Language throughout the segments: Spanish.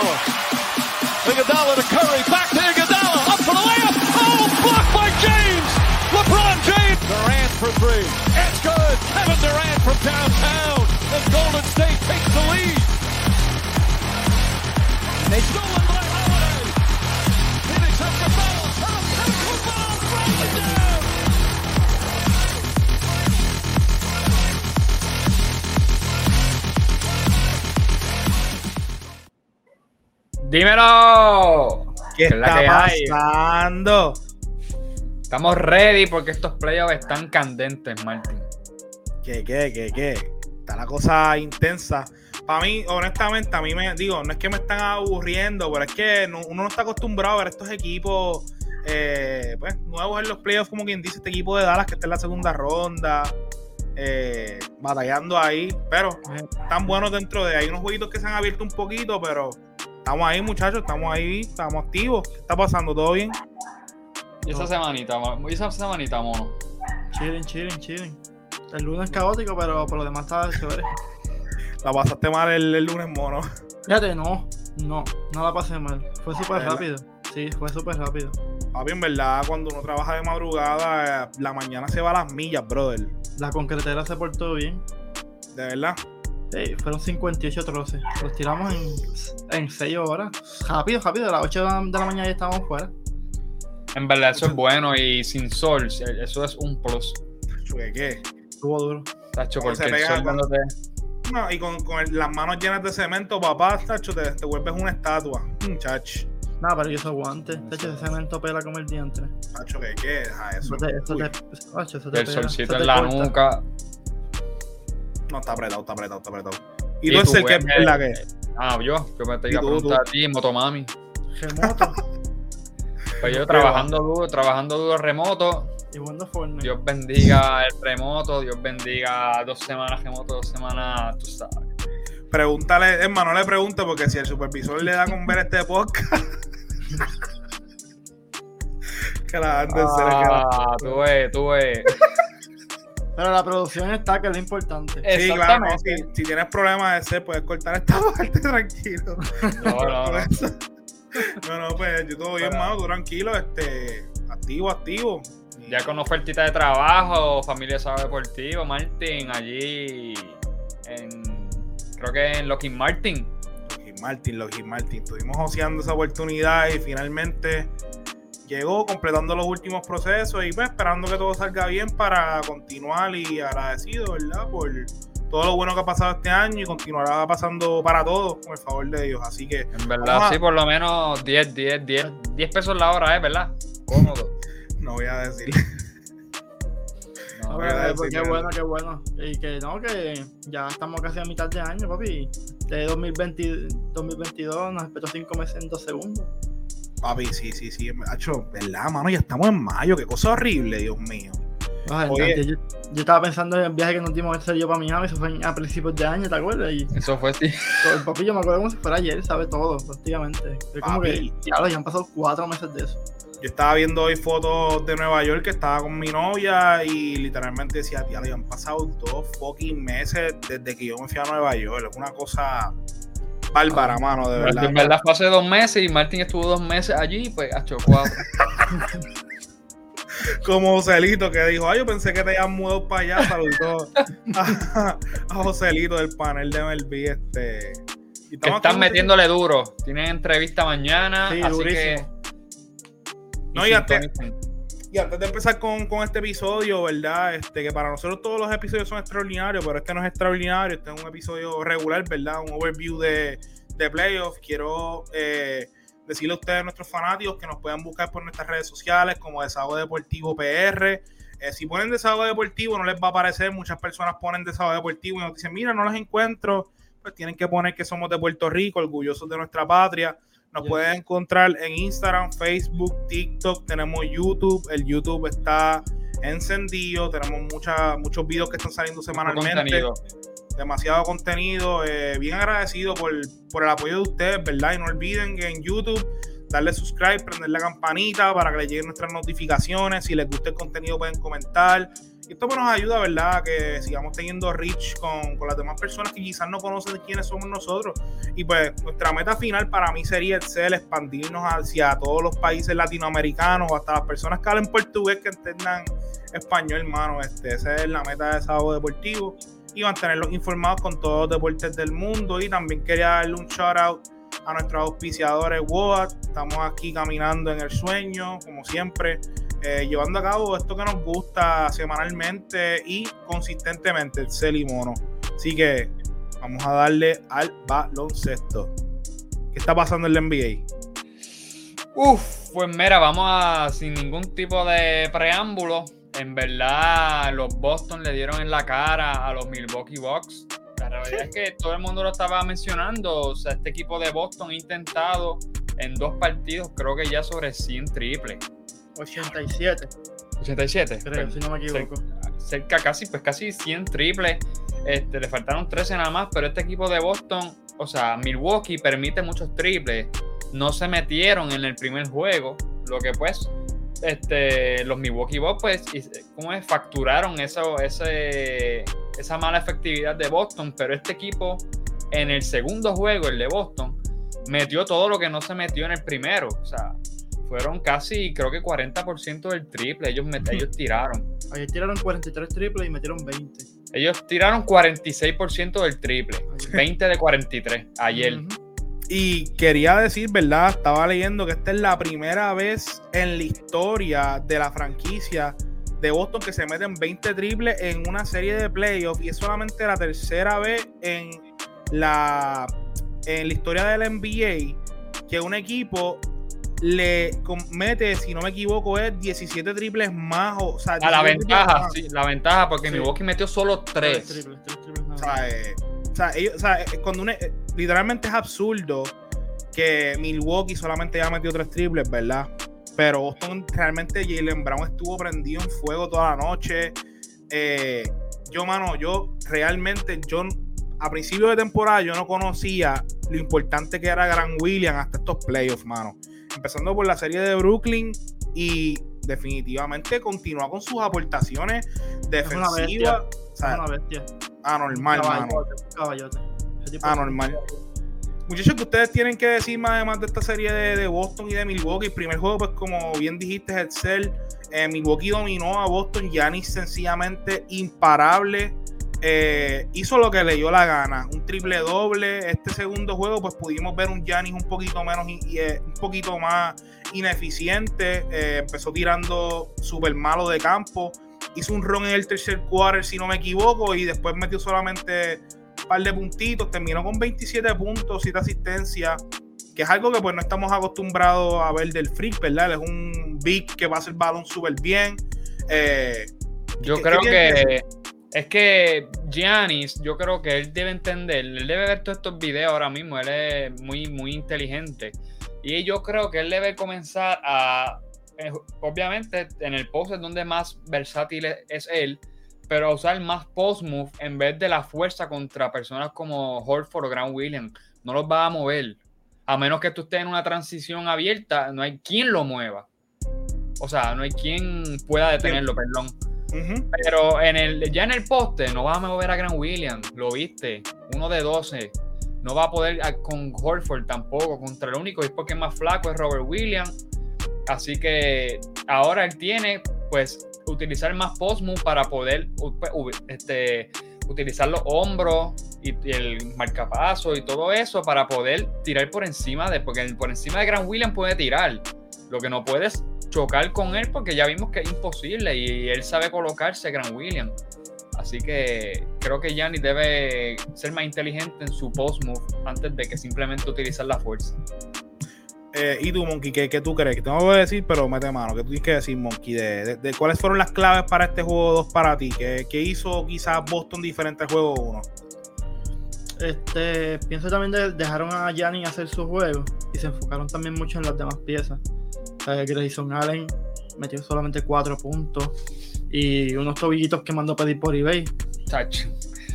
Iguodala. Iguodala to Curry. Back to Iguodala. Up for the layup. Oh, blocked by James. LeBron James. Durant for three. It's good. Kevin Durant from downtown. As Golden State takes Dímelo. ¿Qué es la está hay? pasando? Estamos ready porque estos playoffs están candentes, Martín. ¿Qué, qué, qué, qué? Está la cosa intensa. Para mí, honestamente, a mí me digo, no es que me están aburriendo, pero es que no- uno no está acostumbrado a ver estos equipos eh, pues, nuevos en los playoffs, como quien dice, este equipo de Dallas que está en la segunda ronda, eh, batallando ahí, pero están buenos dentro de. Hay unos jueguitos que se han abierto un poquito, pero estamos ahí, muchachos, estamos ahí, estamos activos. ¿Qué está pasando? ¿Todo bien? Y esa semanita, y esa semanita, mono. Chilling, chilling, chilling. El lunes caótico, pero por lo demás estaba chévere. La pasaste mal el, el lunes, mono. Fíjate, no, no, no la pasé mal. Fue súper rápido. Sí, fue súper rápido. Papi, en verdad, cuando uno trabaja de madrugada, eh, la mañana se va a las millas, brother. La concretera se portó bien. De verdad. Sí, fueron 58 troces. Los tiramos en, en 6 horas. Rápido, rápido. A las 8 de la, de la mañana ya estábamos fuera. En verdad, eso es bueno y sin sol, eso es un plus. ¿Qué, qué? Estuvo duro. Tacho, porque se el sol con- cuando te- No, y con, con el- las manos llenas de cemento, papá, tacho, te, te vuelves una estatua. Muchacho. Nada, pero yo soy guante. De hecho, ese cemento pela como el diantre. Tacho, ¿qué, qué? Deja eso. Eso te, eso te, Acho, eso te el solcito eso te en la corta. nuca. No, está apretado, está apretado, está apretado. Y, Y tú es el que es la que. Ah, yo, yo me te iba a preguntar tú. a ti, Motomami. Remoto Pues yo trabajando duro, trabajando duro remoto. y jugando Fortnite. Dios bendiga el remoto, Dios bendiga dos semanas remoto, dos semanas, tú sabes. Pregúntale, más, no le pregunte porque si el supervisor le da con ver este podcast. que la ande en serio, que la- Ah, tú ves, tú ves. Pero la producción está, que es lo importante. Sí, claro, si, si tienes problemas de ser, puedes cortar esta parte tranquilo. No, no, no. No, no, pues yo todo bien, mano, tú tranquilo, este, activo, activo. Ya con ofertita de trabajo, familia Sábado Deportivo, Martín, allí en, creo que en Lockheed Martin. Lockheed Martin, Lockheed Martin. Estuvimos oceando esa oportunidad y finalmente llegó completando los últimos procesos y pues esperando que todo salga bien para continuar y agradecido, ¿verdad? Por todo lo bueno que ha pasado este año y continuará pasando para todos con el favor de Dios. Así que En verdad, a- sí, por lo menos 10, 10, 10, 10 pesos la hora, ¿eh? ¿Verdad? Cómodo. no voy a decir. No, No, voy a pero, decir pues, qué que- bueno, qué bueno. Y que no, que ya estamos casi a mitad de año, papi. De 2020, 2022 nos espero 5 meses en 2 segundos. Papi, sí, sí, sí. Hacho, ¿verdad, mano? Ya estamos en mayo. Qué cosa horrible, Dios mío. Oye. antes yo, yo estaba pensando en el viaje que nos dimos a hacer yo para Miami, eso fue a principios de año, ¿te acuerdas? Y Eso fue sí. todo- el papi yo me acuerdo como si fuera ayer, sabe todo, prácticamente. Es como que, ya, ya han pasado 4 meses de eso. Yo estaba viendo hoy fotos de Nueva York que estaba con mi novia y literalmente decía, tía, le han pasado dos fucking meses desde que yo me fui a Nueva York. Es una cosa bárbara, mano, de verdad. En verdad fue hace dos meses y Martín estuvo dos meses allí, pues ha cuatro. Como Joselito que dijo, ay, yo pensé que te habían mudado para allá. Saludó a, a Joselito del panel de MLB. Este, y que están metiéndole duro. Tienen entrevista mañana, Sí, así durísimo. que. No, y antes- sintonicen. Y antes de empezar con, con este episodio, ¿verdad? Este, que para nosotros todos los episodios son extraordinarios, pero este no es extraordinario, este es un episodio regular, ¿verdad? Un overview de, de playoffs. Quiero eh, decirle a ustedes, nuestros fanáticos, que nos puedan buscar por nuestras redes sociales como Desahogo Deportivo PR. Eh, si ponen Desahogo Deportivo, no les va a aparecer. Muchas personas ponen Desahogo Deportivo y nos dicen, mira, no los encuentro. Pues tienen que poner que somos de Puerto Rico, orgullosos de nuestra patria. Nos Yes. pueden encontrar en Instagram, Facebook, TikTok, tenemos YouTube. El YouTube está encendido, tenemos mucha, muchos videos que están saliendo semanalmente. contenido. Demasiado contenido. eh, bien agradecido por, por el apoyo de ustedes, ¿verdad? Y no olviden que en YouTube darle subscribe, prender la campanita para que les lleguen nuestras notificaciones. Si les gusta el contenido pueden comentar esto pues, nos ayuda, ¿verdad? Que sigamos teniendo reach con, con, las demás personas que quizás no conocen quiénes somos nosotros. Y pues nuestra meta final para mí sería el ser expandirnos hacia todos los países latinoamericanos, hasta las personas que hablen portugués que entendan español, hermano. Este, esa es la meta de Sábado Deportivo. Y mantenerlos informados con todos los deportes del mundo. Y también quería darle un shout out a nuestros auspiciadores WOAT. Estamos aquí caminando en el sueño, como siempre, eh, llevando a cabo esto que nos gusta semanalmente y consistentemente, el Cel y Mono. Así que vamos a darle al baloncesto. ¿Qué está pasando en la NBA? Uf, pues mira, vamos a sin ningún tipo de preámbulo. En verdad, los Boston le dieron en la cara a los Milwaukee Bucks la realidad es que todo el mundo lo estaba mencionando. O sea, este equipo de Boston ha intentado en dos partidos, creo que ya sobre 100 triples. 87. 87. Creo, pues, si no me equivoco. Cerca, casi, pues casi 100 triples. Este, le faltaron 13 nada más, pero este equipo de Boston, o sea, Milwaukee permite muchos triples. No se metieron en el primer juego, lo que pues este, los Milwaukee Bucks, pues, ¿cómo es? Facturaron eso, ese, esa mala efectividad de Boston, pero este equipo en el segundo juego, el de Boston, metió todo lo que no se metió en el primero. O sea, fueron casi, creo que 40% del triple. Ellos, ellos tiraron. Ayer tiraron 43 triples y metieron 20. Ellos tiraron 46% del triple. 20 de 43 ayer. Y quería decir, ¿verdad? Estaba leyendo que esta es la primera vez en la historia de la franquicia de Boston que se meten 20 triples en una serie de playoffs y es solamente la tercera vez en la, en la historia de la NBA que un equipo le mete, si no me equivoco, es 17 triples más. O, sea, a la ventaja, sí, la ventaja, porque Milwaukee metió solo 3. o sea, eh, o sea, ellos, o sea, eh, cuando una, eh, literalmente es absurdo que Milwaukee solamente haya metido 3 triples, ¿verdad? Pero Boston realmente Jalen Brown estuvo prendido en fuego toda la noche. Eh, yo, mano, yo realmente, yo a principio de temporada yo no conocía lo importante que era Gran William hasta estos playoffs, mano. Empezando por la serie de Brooklyn y definitivamente continúa con sus aportaciones defensivas. Es una bestia. Anormal, mano. Anormal. Muchachos, que ustedes tienen que decir además de esta serie de, Boston y de Milwaukee. El primer juego, pues como bien dijiste, es el Cell. Eh, Milwaukee dominó a Boston. Giannis sencillamente imparable. Eh, hizo lo que le dio la gana. Un triple doble. Este segundo juego, pues pudimos ver un Giannis un poquito menos y, eh, un poquito más ineficiente. empezó tirando súper malo de campo. Hizo un run en el tercer quarter, si no me equivoco, y después metió solamente par de puntitos, terminó con 27 puntos, 7 asistencias, que es algo que pues no estamos acostumbrados a ver del Freak, ¿verdad? es un big que va a hacer balón súper bien. Eh, yo creo que es que Giannis, yo creo que él debe entender, él debe ver todos estos videos ahora mismo, él es muy, muy inteligente. Y yo creo que él debe comenzar a, eh, obviamente, en el post es donde más versátil es él, pero usar más post move en vez de la fuerza contra personas como Horford o Grant Williams. No los va a mover. A menos que tú estés en una transición abierta, no hay quien lo mueva. O sea, no hay quien pueda detenerlo, perdón. Pero en el, ya en el poste no vas a mover a Grant Williams, lo viste, uno de 12. No va a poder con Horford tampoco. Contra el único es porque es más flaco es Robert Williams. Así que ahora él tiene, pues, utilizar más post-move para poder este, utilizar los hombros y, el marcapaso y todo eso para poder tirar por encima de, porque por encima de Grant Williams puede tirar. Lo que no puedes chocar con él porque ya vimos que es imposible y él sabe colocarse Grant Williams. Así que creo que Gianni debe ser más inteligente en su post move antes de que simplemente utilizar la fuerza. Eh, ¿Y tú, Monkey, ¿qué, qué tú crees? Que tengo que decir, pero mete mano. ¿Qué tú tienes que decir, Monkey? De, cuáles fueron las claves para este juego 2 para ti? ¿Qué, ¿Qué, hizo quizás Boston diferente al juego 1? Este, pienso también que dejaron a Gianni hacer su juego y se enfocaron también mucho en las demás piezas. Grayson Allen metió solamente 4 puntos y unos tobillitos que mandó a pedir por eBay.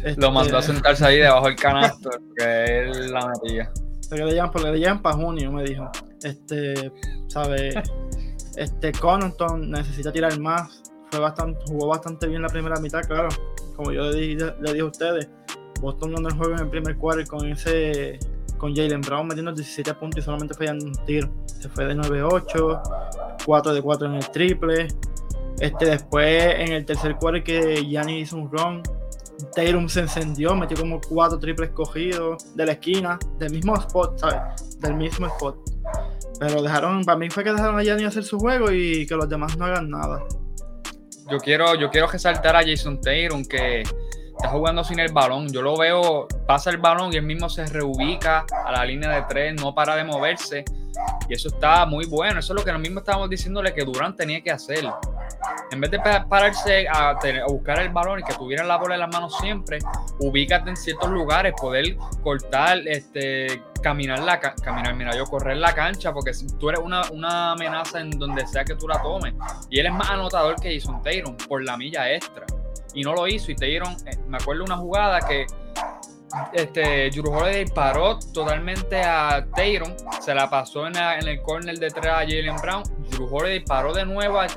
Este, Lo mandó a sentarse ahí debajo del canasto, que él la metía. Le porque le llaman para junio, me dijo. Este, ¿sabe? Este, Connaughton necesita tirar más. fue bastante, jugó bastante bien la primera mitad, claro. Como yo le dije, le dije a ustedes, Boston ganó el juego en el primer quarter con ese con Jalen Brown metiendo 17 puntos y solamente fallando un tiro. Se fue de 9-8, 4 de 4 en el triple. Este, después en el tercer quarter que Gianni hizo un run, Tatum se encendió, metió como 4 triples cogidos de la esquina, del mismo spot, ¿sabes? Del mismo spot. Pero dejaron, para mí fue que dejaron a Gianni hacer su juego y que los demás no hagan nada. Yo quiero, yo quiero resaltar a Jason Tatum que está jugando sin el balón. Yo lo veo, pasa el balón y él mismo se reubica a la línea de tres, no para de moverse. Y eso está muy bueno. Eso es lo que nosotros mismos estábamos diciéndole que Durán tenía que hacer. En vez de pararse a, buscar el balón y que tuviera la bola en las manos siempre, ubícate en ciertos lugares, poder cortar, este, caminar la caminar, mira, yo correr la cancha, porque tú eres una, una amenaza en donde sea que tú la tomes. Y él es más anotador que Jason Tatum por la milla extra y no lo hizo y te dieron, eh, me acuerdo una jugada que este, Drew Holiday paró totalmente a Tayron, se la pasó en, el corner de tres a Jalen Brown, Drew Holiday paró de nuevo a, a,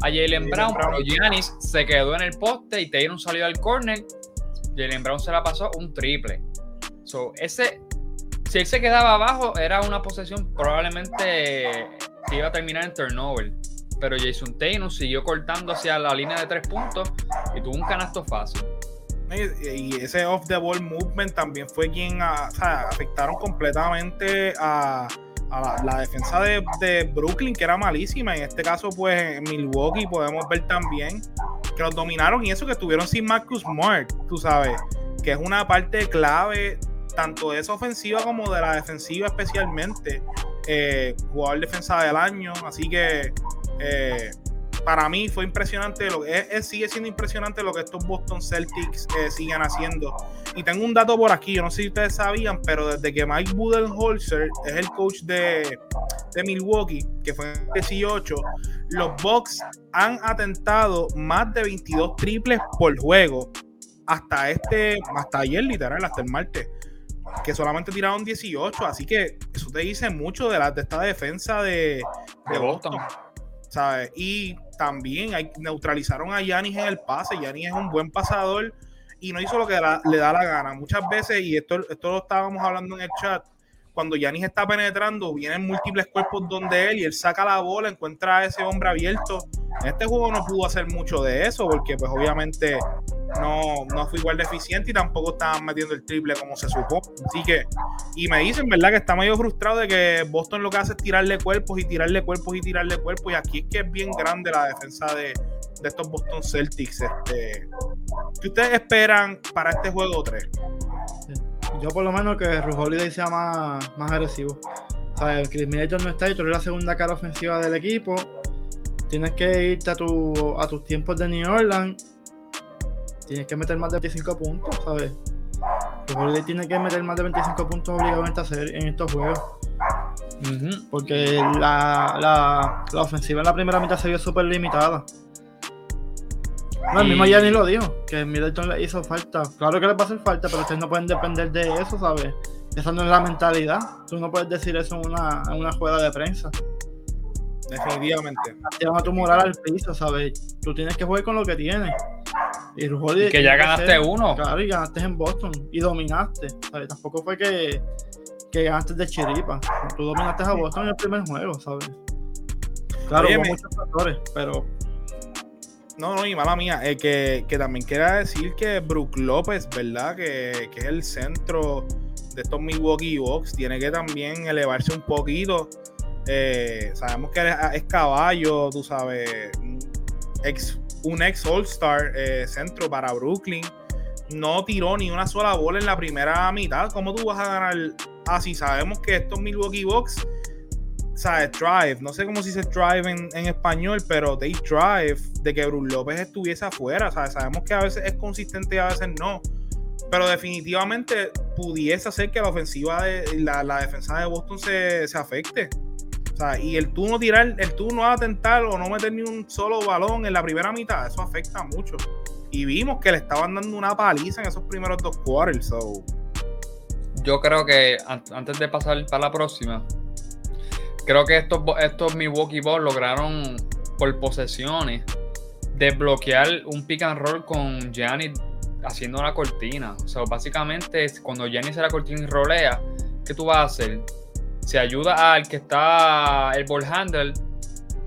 Jalen Brown, pero Giannis se quedó en el poste y Tayron salió al corner, Jalen Brown se la pasó un triple. So, ese, si él se quedaba abajo, era una posesión probablemente que iba a terminar en turnover pero Jason Tatum siguió cortando hacia la línea de tres puntos y tuvo un canasto fácil. Y ese off the ball movement también fue quien ah, afectaron completamente a, la, defensa de, Brooklyn, que era malísima. En este caso, pues en Milwaukee podemos ver también que los dominaron y eso que estuvieron sin Marcus Smart, tú sabes, que es una parte clave tanto de esa ofensiva como de la defensiva especialmente. Eh, jugador defensa del año, así que eh, para mí fue impresionante, lo que sigue siendo impresionante lo que estos Boston Celtics eh, siguen haciendo. Y tengo un dato por aquí, yo no sé si ustedes sabían, pero desde que Mike Budenholzer es el coach de, de Milwaukee, que fue en 18, los Bucks han atentado más de 22 triples por juego hasta este, hasta ayer literal, hasta el martes que solamente tiraron 18, así que eso te dice mucho de, la, de esta defensa de, de Boston. Y también hay, neutralizaron a Yanis en el pase. Yanis es un buen pasador y no hizo lo que le da la gana. Muchas veces, y esto, esto lo estábamos hablando en el chat, cuando Yanis está penetrando, vienen múltiples cuerpos donde él y él saca la bola, encuentra a ese hombre abierto. En este juego no pudo hacer mucho de eso porque pues obviamente no, no fue igual de eficiente y tampoco estaban metiendo el triple como se supo. Así que, y me dicen, ¿verdad? Que está medio frustrado de que Boston lo que hace es tirarle cuerpos y tirarle cuerpos y tirarle cuerpos. Y aquí es que es bien grande la defensa de, estos Boston Celtics. Este, ¿Qué ustedes esperan para este juego 3? Yo por lo menos que Ru Holiday sea más, más agresivo. O sea, Chris Middleton no está y tú eres la segunda cara ofensiva del equipo. Tienes que irte a, tu, a tus tiempos de New Orleans. Tienes que meter más de 25 puntos, ¿sabes? Ru Holiday tiene que meter más de 25 puntos obligadamente a hacer en estos juegos. Porque la, la, la ofensiva en la primera mitad se vio súper limitada. No, el mismo ni lo dijo, que Middleton le hizo falta. Claro que le va a hacer falta, pero ustedes no pueden depender de eso, ¿sabes? Esa no es la mentalidad. Tú no puedes decir eso en una, en una jugada de prensa. Definitivamente. Te van a tu moral al piso, ¿sabes? Tú tienes que jugar con lo que tienes. Y, que ya ganaste uno. Claro, y ganaste en Boston. Y dominaste. ¿sabes? Tampoco fue que, que ganaste de chiripa. Tú dominaste a Boston en el primer juego, ¿sabes? Claro, hubo muchos factores, pero no, no, y mala mía, eh, que, también quiera decir que Brook López, ¿verdad? Que, es el centro de estos Milwaukee Bucks, tiene que también elevarse un poquito. Eh, sabemos que es, caballo, tú sabes, ex, un ex All-Star eh, centro para Brooklyn. No tiró ni una sola bola en la primera mitad. ¿Cómo tú vas a ganar así? sabemos que estos Milwaukee Bucks ¿sabes? Drive, no sé cómo se dice drive en, español, pero they drive de que Bruce López estuviese afuera, ¿sabes? Sabemos que a veces es consistente y a veces no, pero definitivamente pudiese hacer que la ofensiva de la, defensa de Boston se, afecte. O sea, y el tú no tirar, el tú no atentar o no meter ni un solo balón en la primera mitad, eso afecta mucho. Y vimos que le estaban dando una paliza en esos primeros dos quarters. Yo creo que antes de pasar para la próxima, creo que estos, estos Milwaukee Bucks lograron por posesiones desbloquear un pick and roll con Gianni haciendo la cortina. O sea, básicamente cuando Gianni se la cortina y rolea, ¿qué tú vas a hacer? Se ayuda al que está el ball handle,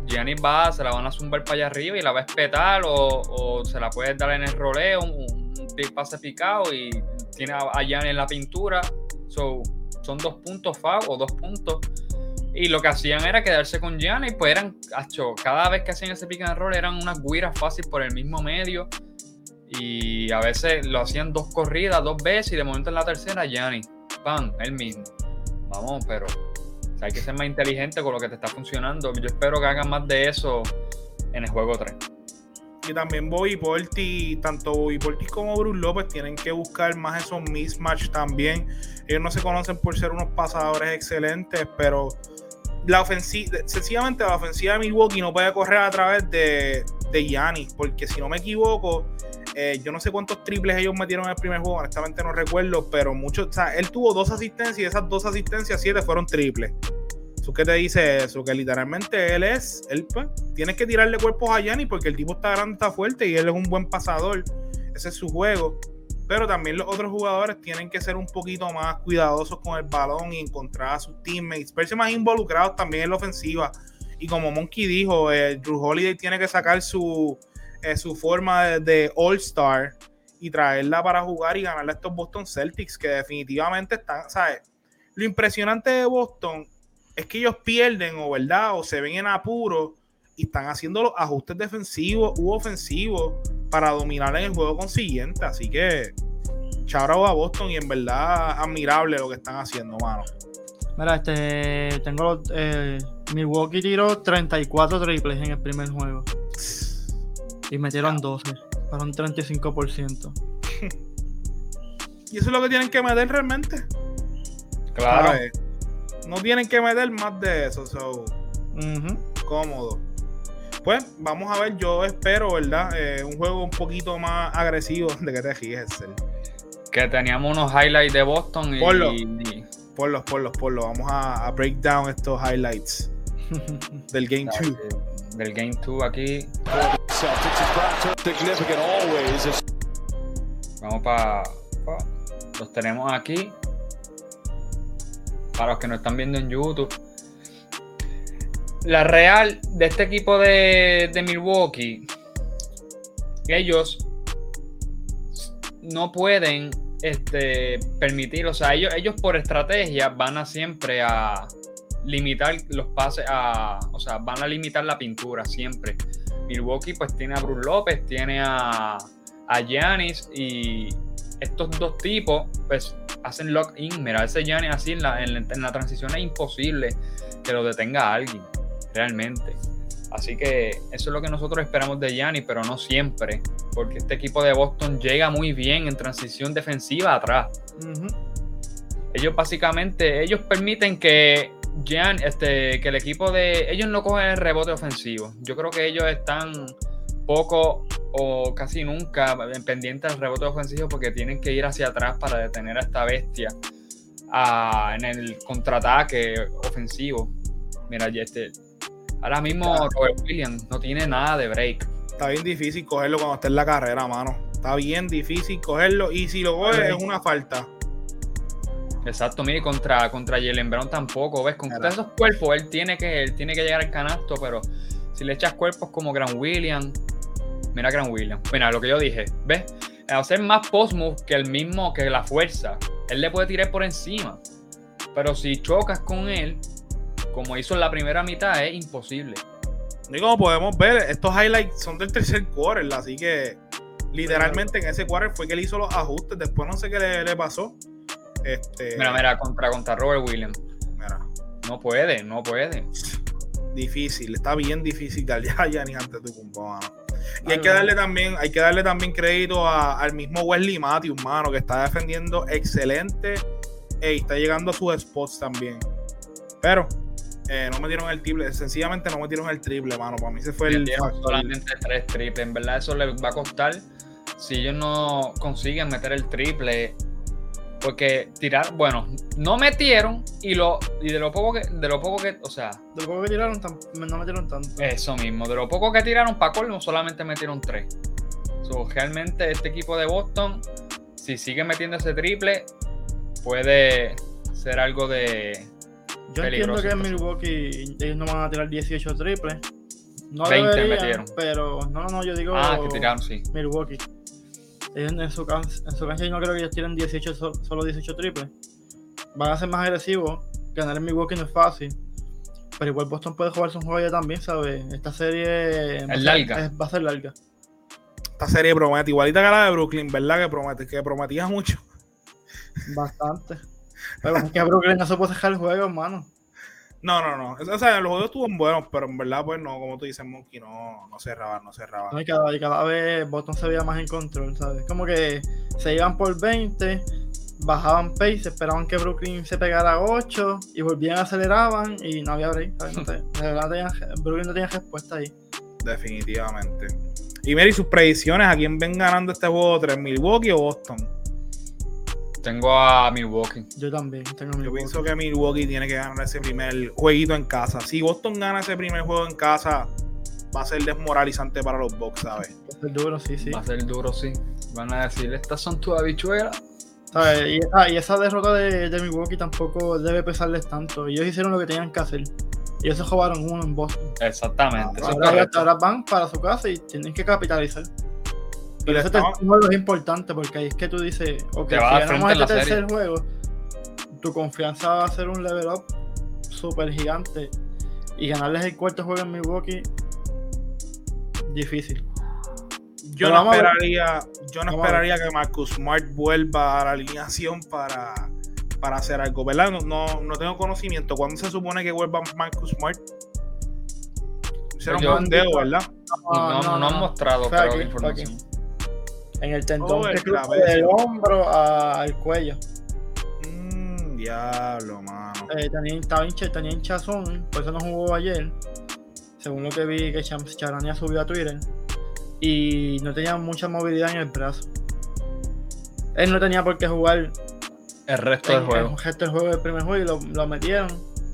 Gianni va, se la van a zumbar para allá arriba y la va a espetar o, se la puede dar en el roleo, un, un pase picado y tiene a Gianni en la pintura. son dos puntos FAO o dos puntos y lo que hacían era quedarse con Gianni, pues eran, acho, cada vez que hacían ese pick and roll eran unas guiras fáciles por el mismo medio. Y a veces lo hacían dos corridas, dos veces, y de momento en la tercera, Gianni, ¡pam! Él mismo. Vamos, pero hay que ser más inteligente con lo que te está funcionando. Yo espero que hagan más de eso en el juego 3. Y también Bobby Porti, tanto Bobby Porti como Bruce López tienen que buscar más esos mismatch también. Ellos no se conocen por ser unos pasadores excelentes, pero la ofensiva, sencillamente la ofensiva de Milwaukee no puede correr a través de, de Giannis, porque si no me equivoco, eh, yo no sé cuántos triples ellos metieron en el primer juego, honestamente no recuerdo, pero muchos, o sea, él tuvo dos asistencias y esas dos asistencias, siete fueron triples. ¿Eso qué te dice eso? Que literalmente él es, él pues, tienes que tirarle cuerpos a Giannis porque el tipo está grande, está fuerte y él es un buen pasador. Ese es su juego pero también los otros jugadores tienen que ser un poquito más cuidadosos con el balón y encontrar a sus teammates, verse más involucrados también en la ofensiva. Y como Monkey dijo, eh, Drew Holiday tiene que sacar su, eh, su forma de, All-Star y traerla para jugar y ganarle a estos Boston Celtics que definitivamente están, ¿sabes? Lo impresionante de Boston es que ellos pierden o verdad o se ven en apuro y están haciendo los ajustes defensivos u ofensivos para dominar en el juego consiguiente. Así que, chao a Boston y en verdad admirable lo que están haciendo, mano. Mira, este, tengo eh, Milwaukee tiró 34 triples en el primer juego. Y metieron 12, para un 35%. y eso es lo que tienen que meter realmente. Claro. No tienen que meter más de eso, so. Cómodo pues vamos a ver, yo espero, ¿verdad? Eh, un juego un poquito más agresivo de que te ríes, Que teníamos unos highlights de Boston y... Ponlo, ponlos, ponlos, ponlos. Vamos a, break down estos highlights del Game 2. Del Game 2 aquí. Vamos para... los tenemos aquí. Para los que nos están viendo en YouTube la real de este equipo de, Milwaukee, ellos no pueden este, permitir, o sea, ellos, ellos por estrategia van a siempre a limitar los pases, a, o sea, van a limitar la pintura siempre. Milwaukee pues tiene a Bruce López, tiene a, a Giannis y estos dos tipos pues hacen lock-in. Mira, ese Giannis así en la, en la transición es imposible que lo detenga alguien realmente. Así que eso es lo que nosotros esperamos de Gianni, pero no siempre, porque este equipo de Boston llega muy bien en transición defensiva atrás. Ellos básicamente, ellos permiten que Gian, este, que el equipo de ellos no cogen el rebote ofensivo. Yo creo que ellos están poco o casi nunca pendientes del rebote ofensivo porque tienen que ir hacia atrás para detener a esta bestia ah, en el contraataque ofensivo. Mira, este, Ahora mismo Robert Williams no tiene nada de break. Está bien difícil cogerlo cuando esté en la carrera, mano. Está bien difícil cogerlo y si lo coge es una falta. Exacto, mire, contra, contra Jalen Brown tampoco, ¿ves? Con todos esos cuerpos, él tiene, que, él tiene que llegar al canasto, pero si le echas cuerpos como Grant Williams, mira Grant Williams, mira lo que yo dije, ¿ves? Hacer más post-move que el mismo, que la fuerza, él le puede tirar por encima, pero si chocas con él, como hizo en la primera mitad, es imposible. Y como podemos ver, estos highlights son del tercer quarter, así que literalmente en ese quarter fue que él hizo los ajustes. Después no sé qué le, pasó. Este... Mira, mira, contra, contra Robert Williams. Mira. No puede, no puede. Difícil, está bien difícil darle a ni ante tu compa, Y hay que darle también, hay que darle también crédito al mismo Wesley Matthews, mano, que está defendiendo excelente y está llegando a sus spots también. Pero eh, no metieron el triple, sencillamente no metieron el triple, mano. Para mí se fue el. Solamente tres triples. En verdad, eso les va a costar. Si ellos no consiguen meter el triple, Porque tirar, bueno, no metieron y lo y de lo poco que, de lo poco que, o sea, De lo poco que tiraron, no metieron tanto. eso mismo, de lo poco que tiraron para colmo solamente metieron tres. So, realmente este equipo de Boston, si sigue metiendo ese triple, puede ser algo de Yo peligroso, entiendo que en. Milwaukee ellos no van a tirar 18 triples. No 20 deberían, metieron. pero no, no, no, yo digo ah que tiraron sí. Milwaukee. Ellos en su, en su cancha yo no creo que ellos tiren 18, so- solo 18 triples. Van a ser más agresivos. Ganar en Milwaukee no es fácil. Pero igual Boston puede jugarse un juego ya también, ¿sabes? Esta serie va a ser- larga. es- va a ser larga. Esta serie promete, igualita que la de Brooklyn, ¿verdad? Que promete, que prometía mucho. Bastante. Pero que Brooklyn no se puede dejar el juego, hermano. No, no, no. O sea, los juegos estuvieron buenos, pero en verdad, pues no, como tú dices, Monkey, no, no cerraban, no cerraban. ¿no? Y, cada, y cada vez Boston se veía más en control, ¿sabes? Como que se iban por 20, bajaban pace, esperaban que Brooklyn se pegara a 8 y volvían, aceleraban y no había break. ¿sabes? No te- de verdad tenían- Brooklyn no tenía respuesta ahí. Definitivamente. Y Mary, sus predicciones, ¿a quién ven ganando este juego 3? ¿Milwaukee o Boston? Tengo a Milwaukee. Yo también tengo mi Yo pienso que Milwaukee tiene que ganar ese primer jueguito en casa. Si Boston gana ese primer juego en casa, va a ser desmoralizante para los Bucks, ¿sabes? Es duro, sí, sí. Va a ser duro, sí. Van a decir, estas son tus habichuelas. ¿Sabes? Y, esa, y esa derrota de, de Milwaukee tampoco debe pesarles tanto. Ellos hicieron lo que tenían que hacer. Y ellos se jugaron uno en Boston. Exactamente, Ahora, correcto. ahora van para su casa y tienen que capitalizar. Y ese estaban- tercer juego es importante porque ahí es que tú dices, ok, Te si ganamos este tercer serie. juego, tu confianza va a ser un level up súper gigante. Y ganarles el cuarto juego en Milwaukee, difícil. Yo Pero no esperaría, yo no esperaría que Marcus Smart vuelva a la alineación para, para hacer algo, ¿verdad? No, no, no tengo conocimiento. ¿Cuándo se supone que vuelva Marcus Smart? Hicieron Yo- un dedo, ¿verdad? No, no, no han mostrado aquí, información. En el tendón Oh, que el del hombro a- al cuello. Mm, diablo, mano. Eh, tenía, estaba hincha, tenía hinchazón, por eso no jugó ayer. Según lo que vi que Charania subió a Twitter. Y no tenía mucha movilidad en el brazo. Él no tenía por qué jugar El resto en del juego. el resto del juego del primer juego y lo, lo metieron.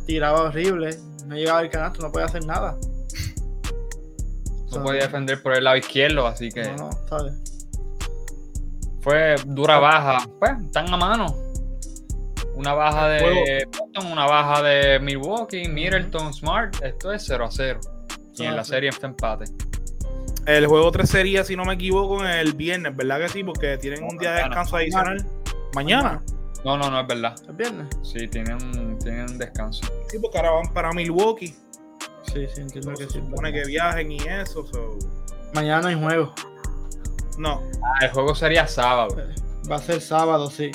Tiraba horrible, no llegaba al canasto, no podía hacer nada. No podía defender por el lado izquierdo, así que No, no, ¿sabes? Fue dura baja. Pues, están a mano. Una baja de Boston, una baja de Milwaukee, Middleton, Smart. Esto es 0 a 0. Y en la serie está empate. El juego 3 sería, si no me equivoco, el viernes, ¿verdad que sí? Porque tienen un día de descanso adicional. Mañana. No, no, no es verdad. ¿Es viernes? Sí, tienen, tienen descanso. Sí, porque ahora van para Milwaukee. Sí, sí, entiendo Pero que se sí. supone que viajen y eso. so- Mañana hay juego. No, Ah, el juego sería sábado. Va a ser sábado, sí.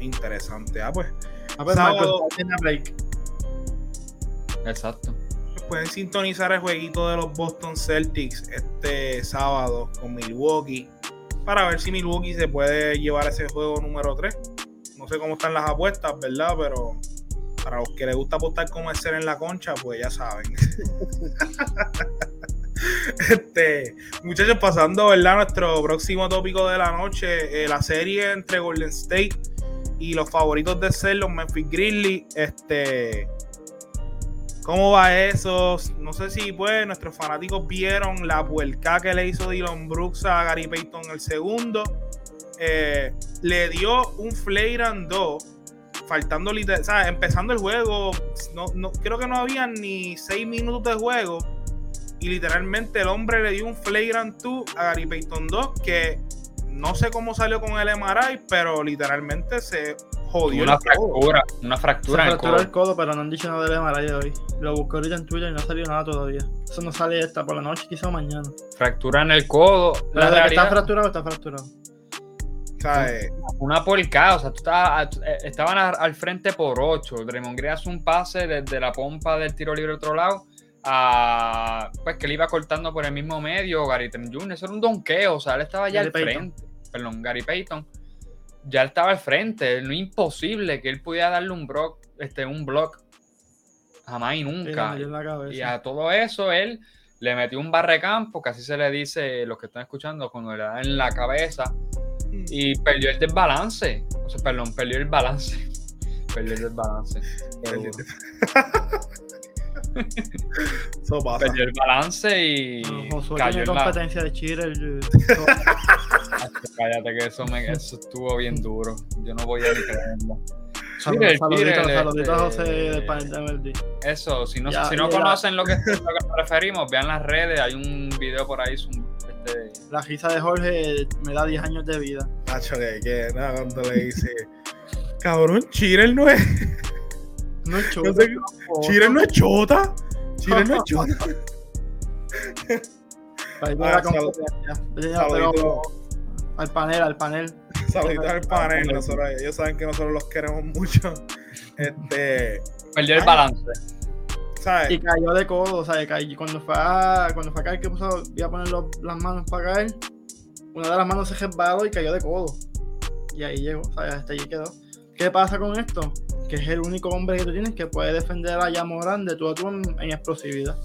interesante. Ah, pues A ver, Sábado. Marco, tiene break. Exacto. pueden sintonizar el jueguito de los Boston Celtics este sábado con Milwaukee para ver si Milwaukee se puede llevar ese juego número 3. No sé cómo están las apuestas, ¿verdad? Pero para los que les gusta apostar como el ser en la concha, pues ya saben. este, muchachos, pasando, ¿verdad? Nuestro próximo tópico de la noche, eh, la serie entre Golden State y los favoritos de ser los Memphis Grizzlies. Este, ¿Cómo va eso? No sé si pues nuestros fanáticos vieron la puerca que le hizo Dylan Brooks a Gary Payton el segundo. Eh, le dio un flagrant 2, faltando literal, o sea, empezando el juego. No, no, creo que no habían ni 6 minutos de juego. Y literalmente el hombre le dio un flagrant 2 a Gary Payton 2 que no sé cómo salió con el MRI, pero literalmente se jodió Una el codo. fractura, una Se fractura en el fracturó el codo. codo, pero no han dicho nada del MRI de hoy. Lo busqué ahorita en Twitter y no salió nada todavía. Eso no sale esta por la noche, quizá mañana. Fractura en el codo. Pero La de que está fracturado, está fracturado. O sea, eh, una porcada. O sea, tú estabas- eh, estaban al frente por 8. Draymond Green hace un pase desde la pompa del tiro libre otro lado. A, pues que le iba cortando por el mismo medio. Gary Trent Jr. Eso era un donqueo. O sea, él estaba ya Gary al Payton. frente. Perdón, Gary Payton. Ya él estaba al frente. No es imposible que él pudiera darle un block. Este, un block. Jamás y nunca. metió en la cabeza. Y a todo eso él le metió un barrecampo, que así se le dice, los que están escuchando, cuando le da en la cabeza. y perdió el desbalance. O sea, perdón, perdió el balance. perdió el desbalance. Eso pasa. perdió el balance y Josué cayó en la... competencia de cheater. yo- Cállate que eso, me, eso estuvo bien duro. Yo no voy a ni creerlo. Saluditos, el saluditos, Twitter, saluditos a José este- del panel de MLB. Eso, si no, Ya, si no ya. conocen lo que, lo que preferimos, vean las redes. Hay un video por ahí. un- este, La risa de Jorge me da 10 años de vida. Nacho, que, que nada, cuando le dice, cabrón, Chirel no es, No es sé, Chirel no es chota. Chirel no es chota. Ah, sal-. Pero al panel, al panel. Saluditos al panel. Nosotros, ellos saben que nosotros los queremos mucho. Este, perdió el balance. ¿sabes? Y cayó de codo, o sea, cayó- cuando fue a, cuando fue a caer que puso, iba a poner los- las manos para caer, una de las manos se resbaló y cayó de codo. Y ahí llegó, o sea, hasta allí quedó. ¿Qué pasa con esto? Que es el único hombre que tú tienes que puede defender a Yamoran de tú a tú en, en explosividad.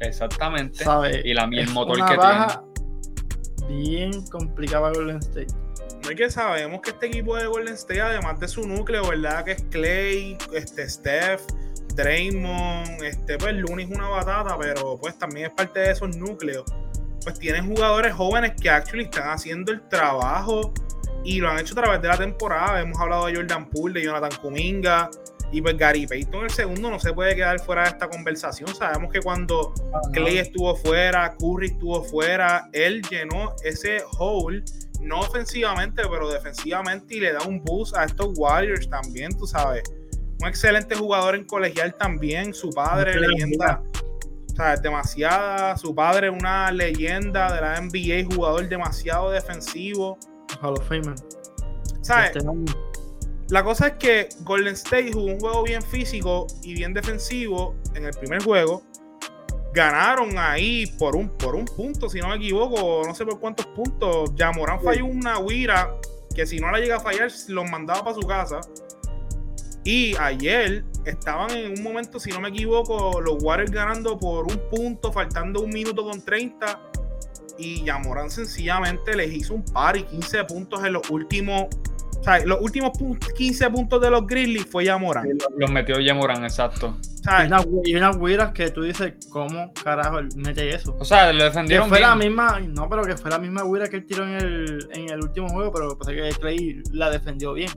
Exactamente. ¿Sabes? Y, la, y el motor una que baja bien complicada Golden State. No es que sabemos que este equipo de Golden State, además de su núcleo, ¿verdad? Que es Clay, este Steph, Draymond, este, pues Looney es una batata, pero pues también es parte de esos núcleos. Pues tienen jugadores jóvenes que actually están haciendo el trabajo y lo han hecho a través de la temporada. Hemos hablado de Jordan Poole, de Jonathan Kuminga y pues Gary Payton el segundo no se puede quedar fuera de esta conversación. Sabemos que cuando Clay estuvo fuera, Curry estuvo fuera, él llenó ese hole, no ofensivamente, pero defensivamente y le da un boost a estos Warriors también, tú sabes. Un excelente jugador en colegial también, su padre, leyenda, o sea, demasiada, su padre una leyenda de la NBA, jugador demasiado defensivo, Hall of Famer. ¿sabes? Este. La cosa es que Golden State jugó un juego bien físico y bien defensivo en el primer juego. Ganaron ahí por un, por un punto, si no me equivoco, no sé por cuántos puntos. Ya Morán falló una guira que si no la llega a fallar, los mandaba para su casa. Y ayer estaban en un momento, si no me equivoco, los Warriors ganando por un punto, faltando un minuto con 30. Y Yamorán sencillamente les hizo un par y 15 puntos en los últimos. O sea, los últimos pun- 15 puntos de los Grizzlies fue Yamorán. Los metió Yemoran, exacto. O sea, Y una- y unas guiras que tú dices, ¿cómo carajo él mete eso? O sea, lo Que defendieron fue la misma, no, pero que fue la misma guira que él tiró en el, en el último juego, pero parece que Clay la defendió bien.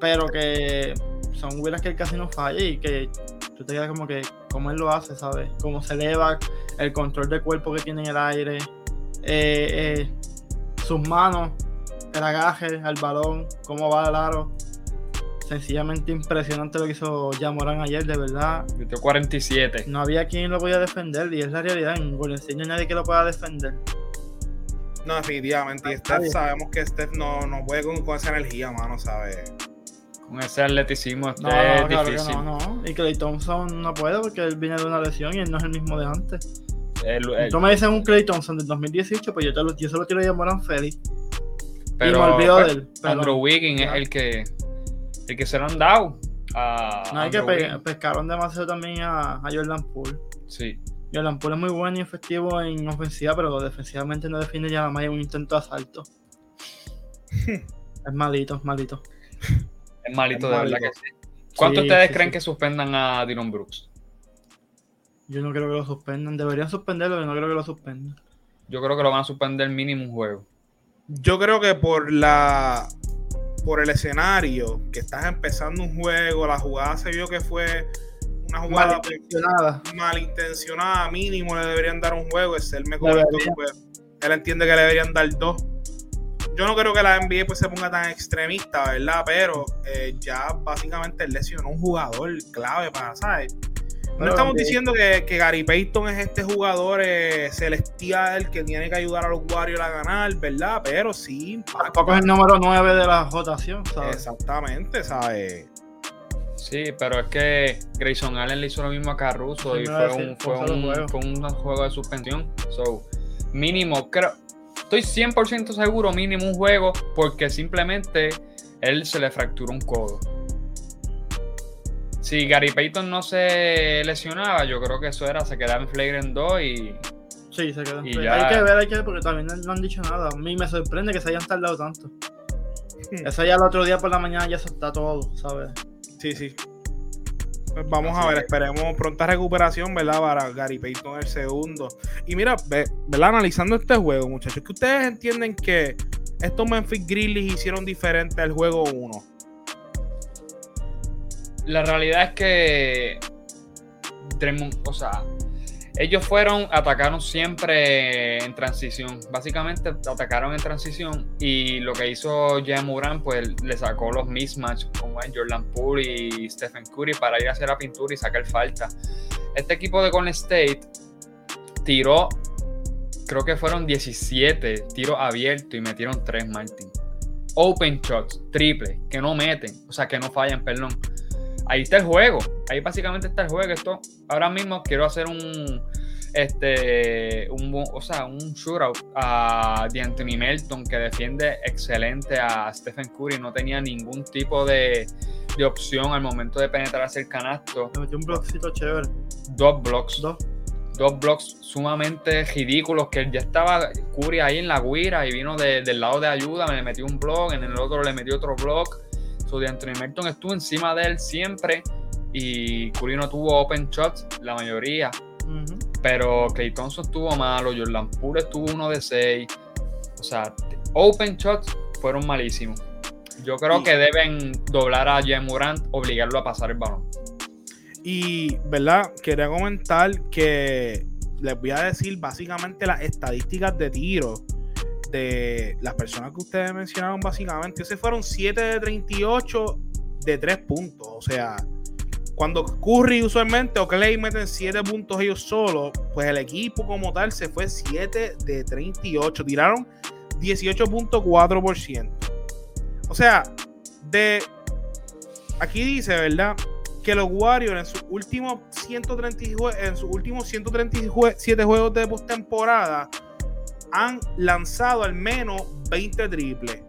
Pero que son guiras que él casi no falla y que tú te quedas como que, cómo él lo hace, ¿sabes? Cómo se eleva, el control de cuerpo que tiene en el aire, eh, eh, sus manos, el agaje al balón, cómo va al aro. Sencillamente impresionante lo que hizo Jamoran ayer, de verdad. Metió 47. No había quien lo podía defender y es la realidad. En Golden State no hay nadie que lo pueda defender. no, definitivamente. Y Steph, bien. sabemos que Steph no, no puede con, con esa energía, mano, ¿sabes? Con ese atleticismo este No, es no, claro que difícil. no, no. Y Clay Thompson no puede porque él viene de una lesión y él no es el mismo de antes. El- el- Tú me dices un Clay Thompson del 2018, pues yo, te lo, yo se lo tiro a Moran feliz. pero y me olvido pues, de él. pero Andrew Wiggins es el que el que se lo han dado a no hay que pe- pescaron demasiado también a, a Jordan Poole. Sí. Jordan Poole es muy bueno y efectivo en ofensiva, pero defensivamente no define ya nada más un intento de asalto. es malito, es malito. Es malito, Es de verdad que sí. ¿Cuántos Sí, ustedes sí, creen que suspendan a Dylan Brooks? Yo no creo que lo suspendan. Deberían suspenderlo, pero no creo que lo suspendan. Yo creo que lo van a suspender mínimo un juego. Yo creo que por la por el escenario, que estás empezando un juego, la jugada se vio que fue una jugada Malintencionada. malintencionada, mínimo le deberían dar un juego. Es él me pues, él entiende que le deberían dar dos. Yo no creo que la NBA pues, se ponga tan extremista, ¿verdad? Pero eh, ya básicamente él lesionó un jugador clave para, ¿sabes? No estamos diciendo que, que Gary Payton es este jugador eh, celestial que tiene que ayudar a los Warriors a ganar, ¿verdad? Pero sí impacta. Tampoco es el número 9 de la rotación, ¿sabes? Exactamente, ¿sabes? Sí, pero es que Grayson Allen le hizo lo mismo a Caruso Sí, y fue decir, un, fue un juego. fue un juego de suspensión. So, mínimo, creo, estoy 100% seguro, mínimo un juego, porque simplemente él se le fracturó un codo. Si Gary Payton no se lesionaba, yo creo que eso era, se quedaba en flagrant 2 y Sí, se quedó en Y ya- Hay que ver, hay que ver, porque también no, han dicho nada. A mí me sorprende que se hayan tardado tanto. Eso ya el otro día por la mañana ya está todo, ¿sabes? Sí, sí. Pues vamos Así a ver, que- esperemos pronta recuperación, ¿verdad? Para Gary Payton el segundo. Y mira, ve- ¿verdad? Analizando este juego, muchachos, que ustedes entienden que estos Memphis Grizzlies hicieron diferente al juego 1. La realidad es que ellos fueron, atacaron siempre en transición. Básicamente atacaron en transición y lo que hizo Jan Moran, pues le sacó los mismatch como en Jordan Poole y Stephen Curry para ir a hacer la pintura y sacar falta. Este equipo de Golden State tiró, creo que fueron 17 tiros abiertos y metieron 3 Martin. Open shots, triple, que no meten, o sea, que no fallan, perdón ahí está el juego. Ahí básicamente está el juego. Esto, ahora mismo quiero hacer un este un o sea, un shootout a D'Anthony Melton que defiende excelente a Stephen Curry. No tenía ningún tipo de, de opción al momento de penetrar hacia el canasto. Le metió un blockcito chévere. Dos blocks. Dos. Dos blocks sumamente ridículos que ya estaba Curry ahí en la guira y vino de- del lado de ayuda, me le metió un block, en el otro le metió otro block. So, Anthony Melton estuvo encima de él siempre y Curry no tuvo open shots, la mayoría. Pero Clay Thompson estuvo malo, Jordan Poole estuvo uno de seis. O sea, open shots fueron malísimos. Yo creo que deben doblar a Jan Morant, obligarlo a pasar el balón. Y, ¿verdad? Quería comentar que les voy a decir básicamente las estadísticas de tiro de las personas que ustedes mencionaron básicamente. Ese fueron 7 de 38 de 3 puntos. O sea, cuando Curry usualmente o Clay meten 7 puntos ellos solos, pues el equipo como tal se fue 7 de 38. Tiraron 18.4%. O sea, de... Aquí dice, ¿verdad? que los Warriors en sus últimos 130 jue- en sus últimos 137 juegos de postemporada han lanzado al menos 20 triples.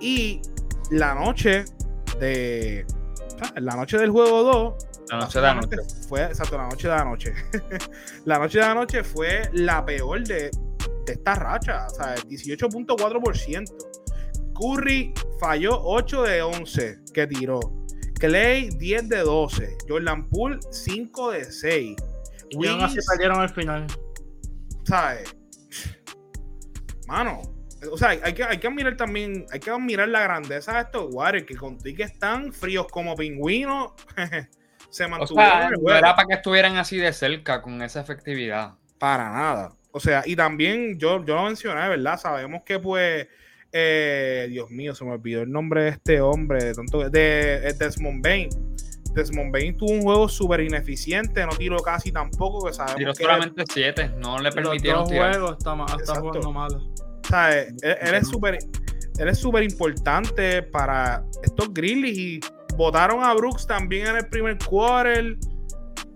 Y la noche de ah, la noche del juego 2 La noche de anoche. básicamente fue exacto la noche de anoche. la noche de anoche fue la peor de, de esta racha, o sea, el 18.4%. Curry falló 8 de 11 que tiró. Clay 10 de 12. Jordan Poole 5 de 6. Y aún así perdieron al final. ¿sabes? Mano, o sea, hay que, hay que admirar también, hay que admirar la grandeza de estos Warriors que contigo que están fríos como pingüinos. se O mantuvieron sea, no era para que estuvieran así de cerca con esa efectividad. Para nada. O sea, y también yo, yo lo mencioné, ¿verdad? Sabemos que pues, eh, Dios mío, se me olvidó el nombre de este hombre, de, tonto, de, eh, Desmond Bain. Desmond Bain tuvo un juego súper ineficiente, no tiró casi tampoco, que sabemos Tiró solamente 7, no le Los permitieron dos tirar. juegos está, está jugando malo. ¿Sabes? Él, él es súper él es súper importante para estos Grizzlies y votaron a Brooks también en el primer quarter.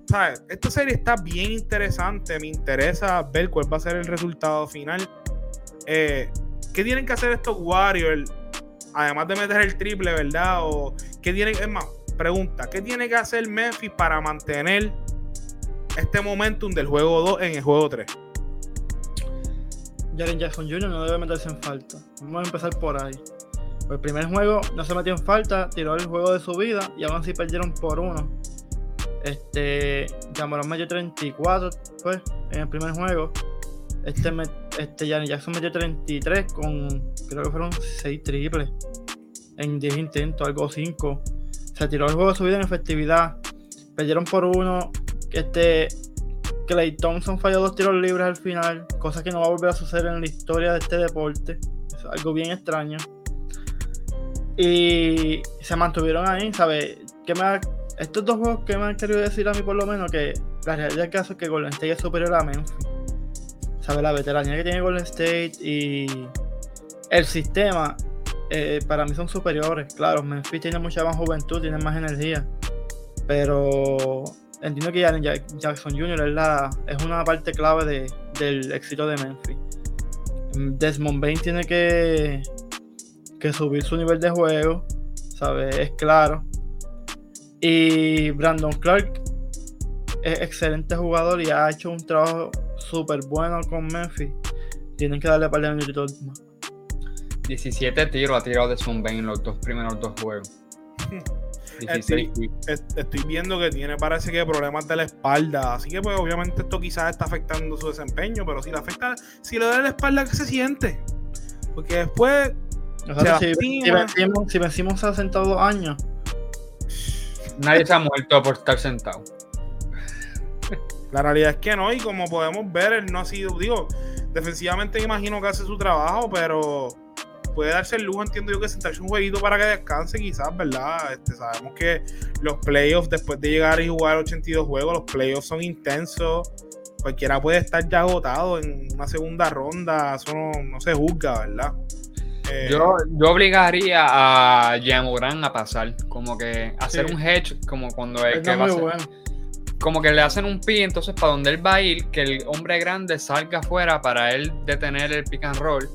¿Sabes? Esta serie está bien interesante. Me interesa ver cuál va a ser el resultado final. Eh, ¿Qué tienen que hacer estos Warriors? Además de meter el triple, ¿verdad? O qué tienen, es más, pregunta, ¿qué tiene que hacer Memphis para mantener este momentum del juego 2 en el juego 3? Jaren Jackson Jr. no debe meterse en falta. Vamos a empezar por ahí. El primer juego no se metió en falta, tiró el juego de su vida y aún así perdieron por uno. Este, Jamoran metió 34 pues, en el primer juego. Este, este Jaren Jackson metió 33 con, creo que fueron 6 triples en 10 intentos, algo 5. Se tiró el juego de su vida en efectividad. Perdieron por uno. Este, Clay Thompson falló dos tiros libres al final, cosa que no va a volver a suceder en la historia de este deporte. Es algo bien extraño. Y se mantuvieron ahí, ¿sabes? ¿Qué me estos dos juegos que me han querido decir a mí por lo menos que la realidad del caso es que Golden State es superior a Memphis. ¿Sabes? La veteranía que tiene Golden State y el sistema eh, para mí son superiores. Claro, Memphis tiene mucha más juventud, tiene más energía. Pero entiendo que Jaren Jack- Jackson Jr. es, la, es una parte clave de- del éxito de Memphis. Desmond Bain tiene que, que subir su nivel de juego, ¿sabes? Es claro. Y Brandon Clark es excelente jugador y ha hecho un trabajo súper bueno con Memphis. Tienen que darle para el minutitos más. 17 tiros ha tirado de Zumben en los dos primeros dos juegos. 16 Estoy, est- estoy viendo que tiene, parece que problemas de la espalda. Así que, pues, obviamente, esto quizás está afectando su desempeño. Pero si le afecta, si le da la espalda, ¿qué se siente? Porque después, Se si, vencimos, si vencimos hace sentado dos años, Nadie se ha muerto por estar sentado. la realidad es que no. Y como podemos ver, él no ha sido, digo, defensivamente me imagino que hace su trabajo, pero puede darse el lujo, entiendo yo, que sentarse un jueguito para que descanse, quizás, ¿verdad? Este, sabemos que los playoffs, después de llegar y jugar 82 juegos, los playoffs son intensos. Cualquiera puede estar ya agotado en una segunda ronda, eso no, no se juzga, ¿verdad? Eh, Yo, yo obligaría a Yamoran a pasar, como que hacer Sí. un hedge, como cuando es es que va a ser- bueno. como que le hacen un pi, entonces para donde él va a ir, que el hombre grande salga afuera para él detener el pick and roll.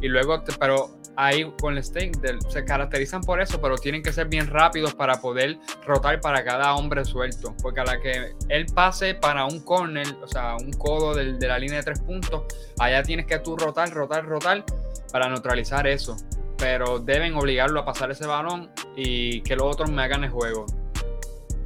Y luego, pero ahí con el stake se caracterizan por eso, pero tienen que ser bien rápidos para poder rotar para cada hombre suelto. Porque a la que él pase para un corner, o sea, un codo de la línea de tres puntos, allá tienes que tú rotar, rotar, rotar para neutralizar eso. Pero deben obligarlo a pasar ese balón y que los otros me hagan el juego.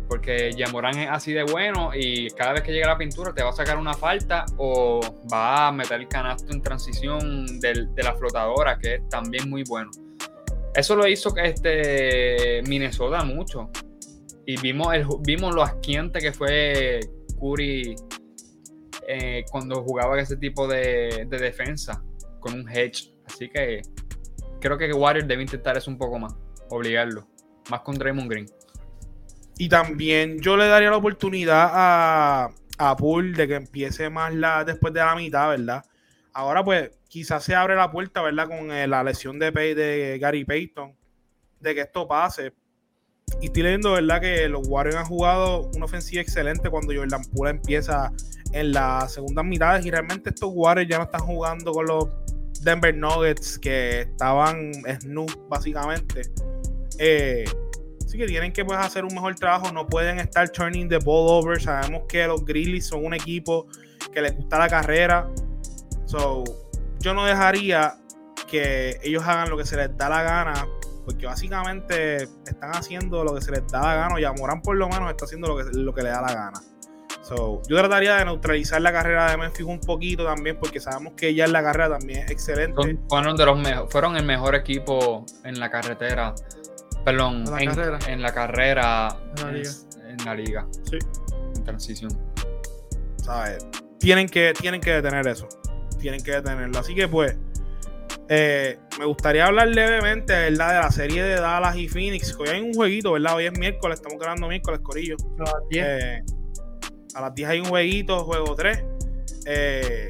Porque Yamorán es así de bueno y cada vez que llega la pintura te va a sacar una falta o va a meter el canasto en transición del- de la flotadora, que es también muy bueno. Eso lo hizo este Minnesota mucho. Y vimos, vimos lo asquiente que fue Curry eh, cuando jugaba ese tipo de, de defensa con un hedge. Así que creo que Warriors debe intentar eso un poco más, obligarlo. Más con Draymond Green. Y también yo le daría la oportunidad a, a Poole de que empiece más la, después de la mitad, ¿verdad? Ahora pues quizás se abre la puerta, ¿verdad? Con eh, la lesión de, Pay- de Gary Payton, de que esto pase. Y estoy leyendo, ¿verdad? Que los Warriors han jugado una ofensiva excelente cuando Jordan Poole empieza en las segundas mitades y realmente estos Warriors ya no están jugando con los Denver Nuggets que estaban snooze básicamente. Eh, Así que tienen que pues, hacer un mejor trabajo. No pueden estar turning the ball over. Sabemos que los Grizzlies son un equipo que les gusta la carrera. So, yo no dejaría que ellos hagan lo que se les da la gana. Porque básicamente están haciendo lo que se les da la gana. Y Amorán por lo menos está haciendo lo que, lo que le da la gana. So, yo trataría de neutralizar la carrera de Memphis un poquito también. Porque sabemos que ella en la carrera también es excelente. Fueron, de los fueron el mejor equipo en la carretera. Perdón, En la en, carrera. en la carrera En la en- liga. en la liga, Sí. en transición. ¿sabes? Tienen que, tienen que detener eso. Tienen que detenerlo. Así que pues, eh, me gustaría hablar levemente, ¿verdad? De la serie de Dallas y Phoenix. Hoy hay un jueguito, ¿verdad? Hoy es miércoles, estamos grabando miércoles, Corillo. A las 10, Eh, a las 10 hay un jueguito, juego 3. Eh,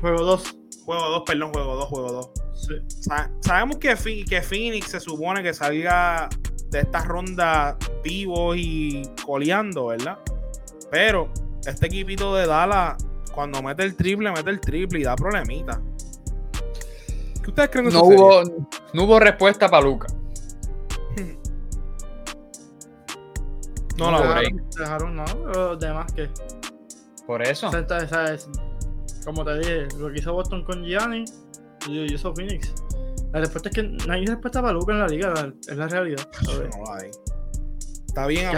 juego 2. juego 2, perdón, juego 2, juego 2. Sí. Sa- sabemos que, que Phoenix se supone que salga de esta ronda vivo y coleando, ¿verdad? Pero este equipito de Dallas, cuando mete el triple, mete el triple y da problemita. ¿Qué ustedes creen de No hubo, no hubo respuesta para Luca. No la no, break. Dejaron, no, los demás que. Por eso. Esa- esa es- como te dije, lo que hizo Boston con Gianni y hizo Phoenix. La respuesta es que no hay respuesta para Luca en la liga, la- es la realidad. No hay. Está bien,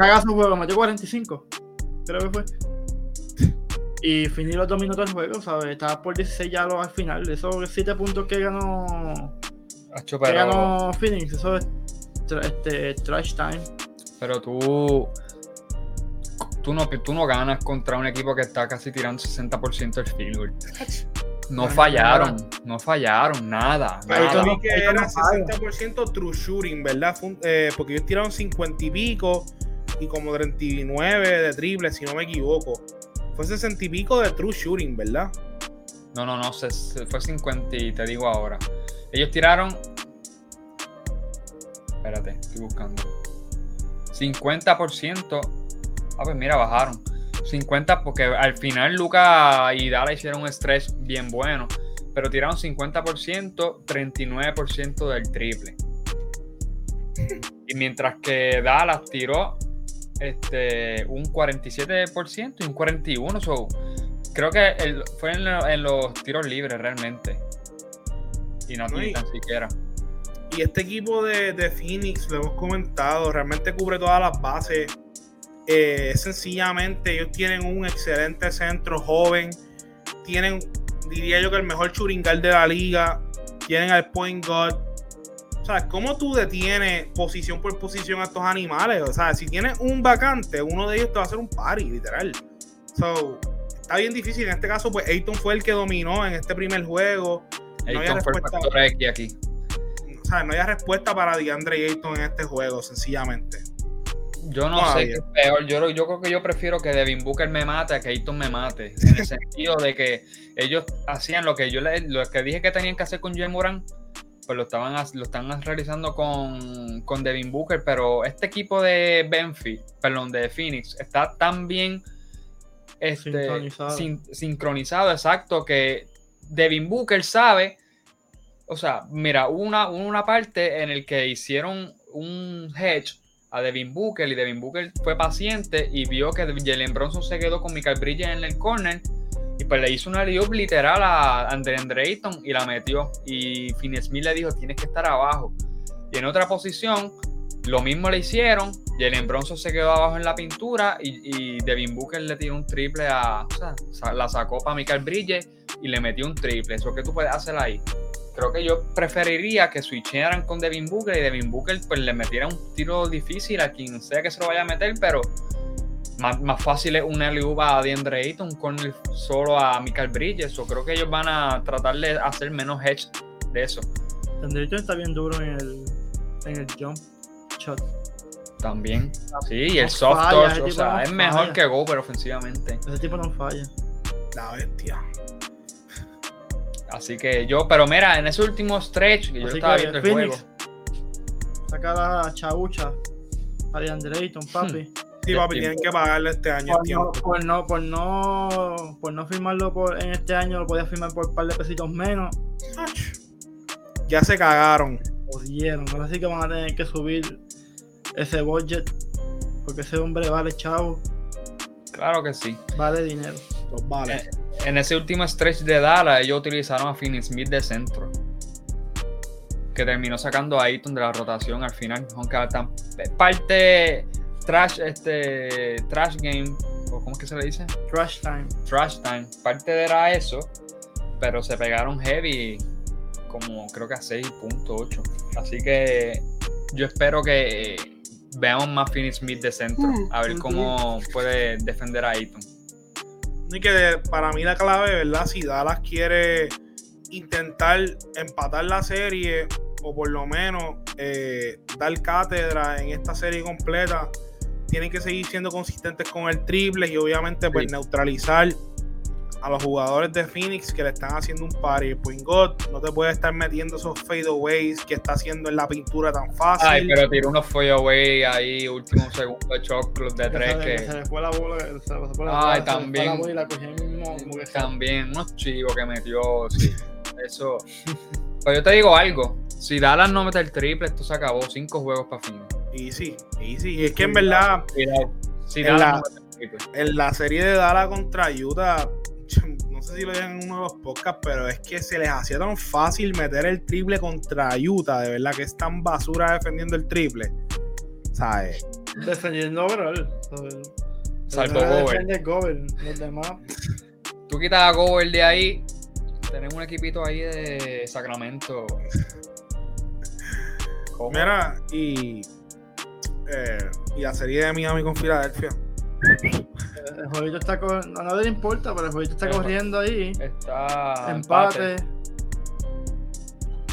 haga su juego, metió 45. Creo que fue. Y finí los dos minutos del juego, ¿sabes? Estaba por 16 ya lo- al final. Esos 7 puntos que ganó, que ganó Phoenix, eso es tra- este, trash time. pero tú, tú, no, tú no ganas contra un equipo que está casi tirando 60% del field goal. No fallaron, no fallaron, nada. Ahí nada. Yo vi que era no falla. 60% true shooting, ¿verdad? Un- eh, porque ellos tiraron 50 y pico y como 39 de triple, si no me equivoco. Fue 60 y pico de true shooting, ¿verdad? No, no, no, se, se fue 50 y te digo ahora. Ellos tiraron. Espérate, estoy buscando. 50%. Ah, pues mira, bajaron. 50 porque al final Luca y Dala hicieron un stretch bien bueno. Pero tiraron 50%, 39% del triple. Y mientras que Dallas tiró este, un 47% y un 41%. So, creo que el- fue en, lo- en los tiros libres realmente. Y no, tan siquiera. Y este equipo de, de Phoenix, lo hemos comentado, realmente cubre todas las bases. Eh, sencillamente, ellos tienen un excelente centro joven. Tienen, diría yo, que el mejor churingal de la liga. Tienen al point guard. O sea, ¿cómo tú detienes posición por posición a estos animales? O sea, si tienes un vacante, uno de ellos te va a hacer un party, literal. So, está bien difícil. En este caso, pues Ayton fue el que dominó en este primer juego. No había Ayton fue el respuesta. factor X aquí. O sea, no hay respuesta para DeAndre Ayton en este juego, sencillamente. Yo no Todavía. sé qué es peor. Yo, yo creo que yo prefiero que Devin Booker me mate a que Ayton me mate. En el sentido de que ellos hacían lo que yo le, lo que dije que tenían que hacer con Jay Moran, pues lo estaban lo están realizando con, con Devin Booker. Pero este equipo de Benfield, perdón, de Phoenix, está tan bien este, Sincronizado. sin- sincronizado, exacto, que Devin Booker sabe. O sea, mira, hubo una, una parte en el que hicieron un hedge a Devin Booker y Devin Booker fue paciente y vio que Jalen Bronson se quedó con Michael Bridges en el corner y pues le hizo una layup literal a Andre Andre Ayton y la metió y Finney le dijo tienes que estar abajo y en otra posición lo mismo le hicieron Jalen Bronson se quedó abajo en la pintura y, y Devin Booker le tiró un triple a o sea, la sacó para Michael Bridges y le metió un triple. Eso que tú puedes hacer ahí creo que yo preferiría que switcharan con Devin Booker y Devin Booker pues le metiera un tiro difícil a quien sea que se lo vaya a meter, pero más, más fácil es una liuba a DeAndre Ayton con el solo a Michael Bridges. O creo que ellos van a tratar de hacer menos hedge de eso. Tendrito está bien duro en el, en el jump shot. también. Sí, y el No soft falla, touch, o sea, no es mejor falla. que Gober ofensivamente. Ese tipo no falla. La bestia. Así que yo, pero mira, en ese último stretch que yo Así estaba que viendo el Phoenix, juego. Saca la chaucha a DeAndre Ayton, papi. Sí, De papi, tienen que pagarle este año. Por tiempo. no, por no, por no, por no firmarlo por, en este año, lo podía firmar por un par de pesitos menos. Ya se cagaron. Jodieron. Ahora sí que van a tener que subir ese budget. Porque ese hombre vale chavo, Claro que sí. vale dinero. Los vale. Eh, En ese último stretch de Dallas, ellos utilizaron a Finney Smith de centro. Que terminó sacando a Ayton de la rotación al final. Aunque tan, parte trash, este, trash game, o ¿cómo es que se le dice? Trash time. Trash time. Parte era eso, pero se pegaron heavy como creo que a 6.8. Así que yo espero que eh, veamos más Finney Smith de centro. A ver cómo puede defender a Ayton. Y que para mí la clave, ¿verdad? Si Dallas quiere intentar empatar la serie o por lo menos eh, dar cátedra en esta serie completa, tienen que seguir siendo consistentes con el triple y obviamente pues Sí. neutralizar a los jugadores de Phoenix que le están haciendo un party. El Point guard no te puede estar metiendo esos fadeaways que está haciendo en la pintura tan fácil. Ay, pero tiró unos away ahí, último segundo de shot club de tres se, le- que se le fue la bola. Se le fue la Ay, bola, fue también. la bola y la mismo, como que también unos chivos que metió, sí. Eso. Pero yo te digo algo, si Dallas no mete el triple, esto se acabó, cinco juegos para fin. Y sí, y sí. Y es que en verdad. Si En Dallas la- no mete el triple. en la serie de Dallas contra Utah, no sé si lo digan en uno de los podcasts, pero es que se les hacía tan fácil meter el triple contra Utah, de verdad que es tan basura defendiendo el triple. ¿Sabes? defendiendo overall. ¿sabes? Salvo Pero Gobert. defiende Gobert, Los demás. Tú quitas a Gobert de ahí, tenemos un equipito ahí de Sacramento. ¿Cómo? Mira, y, eh, y la serie de Miami con Filadelfia. El jueguito está corriendo. A nadie le importa, pero el jueguito está corriendo ahí. Está empate.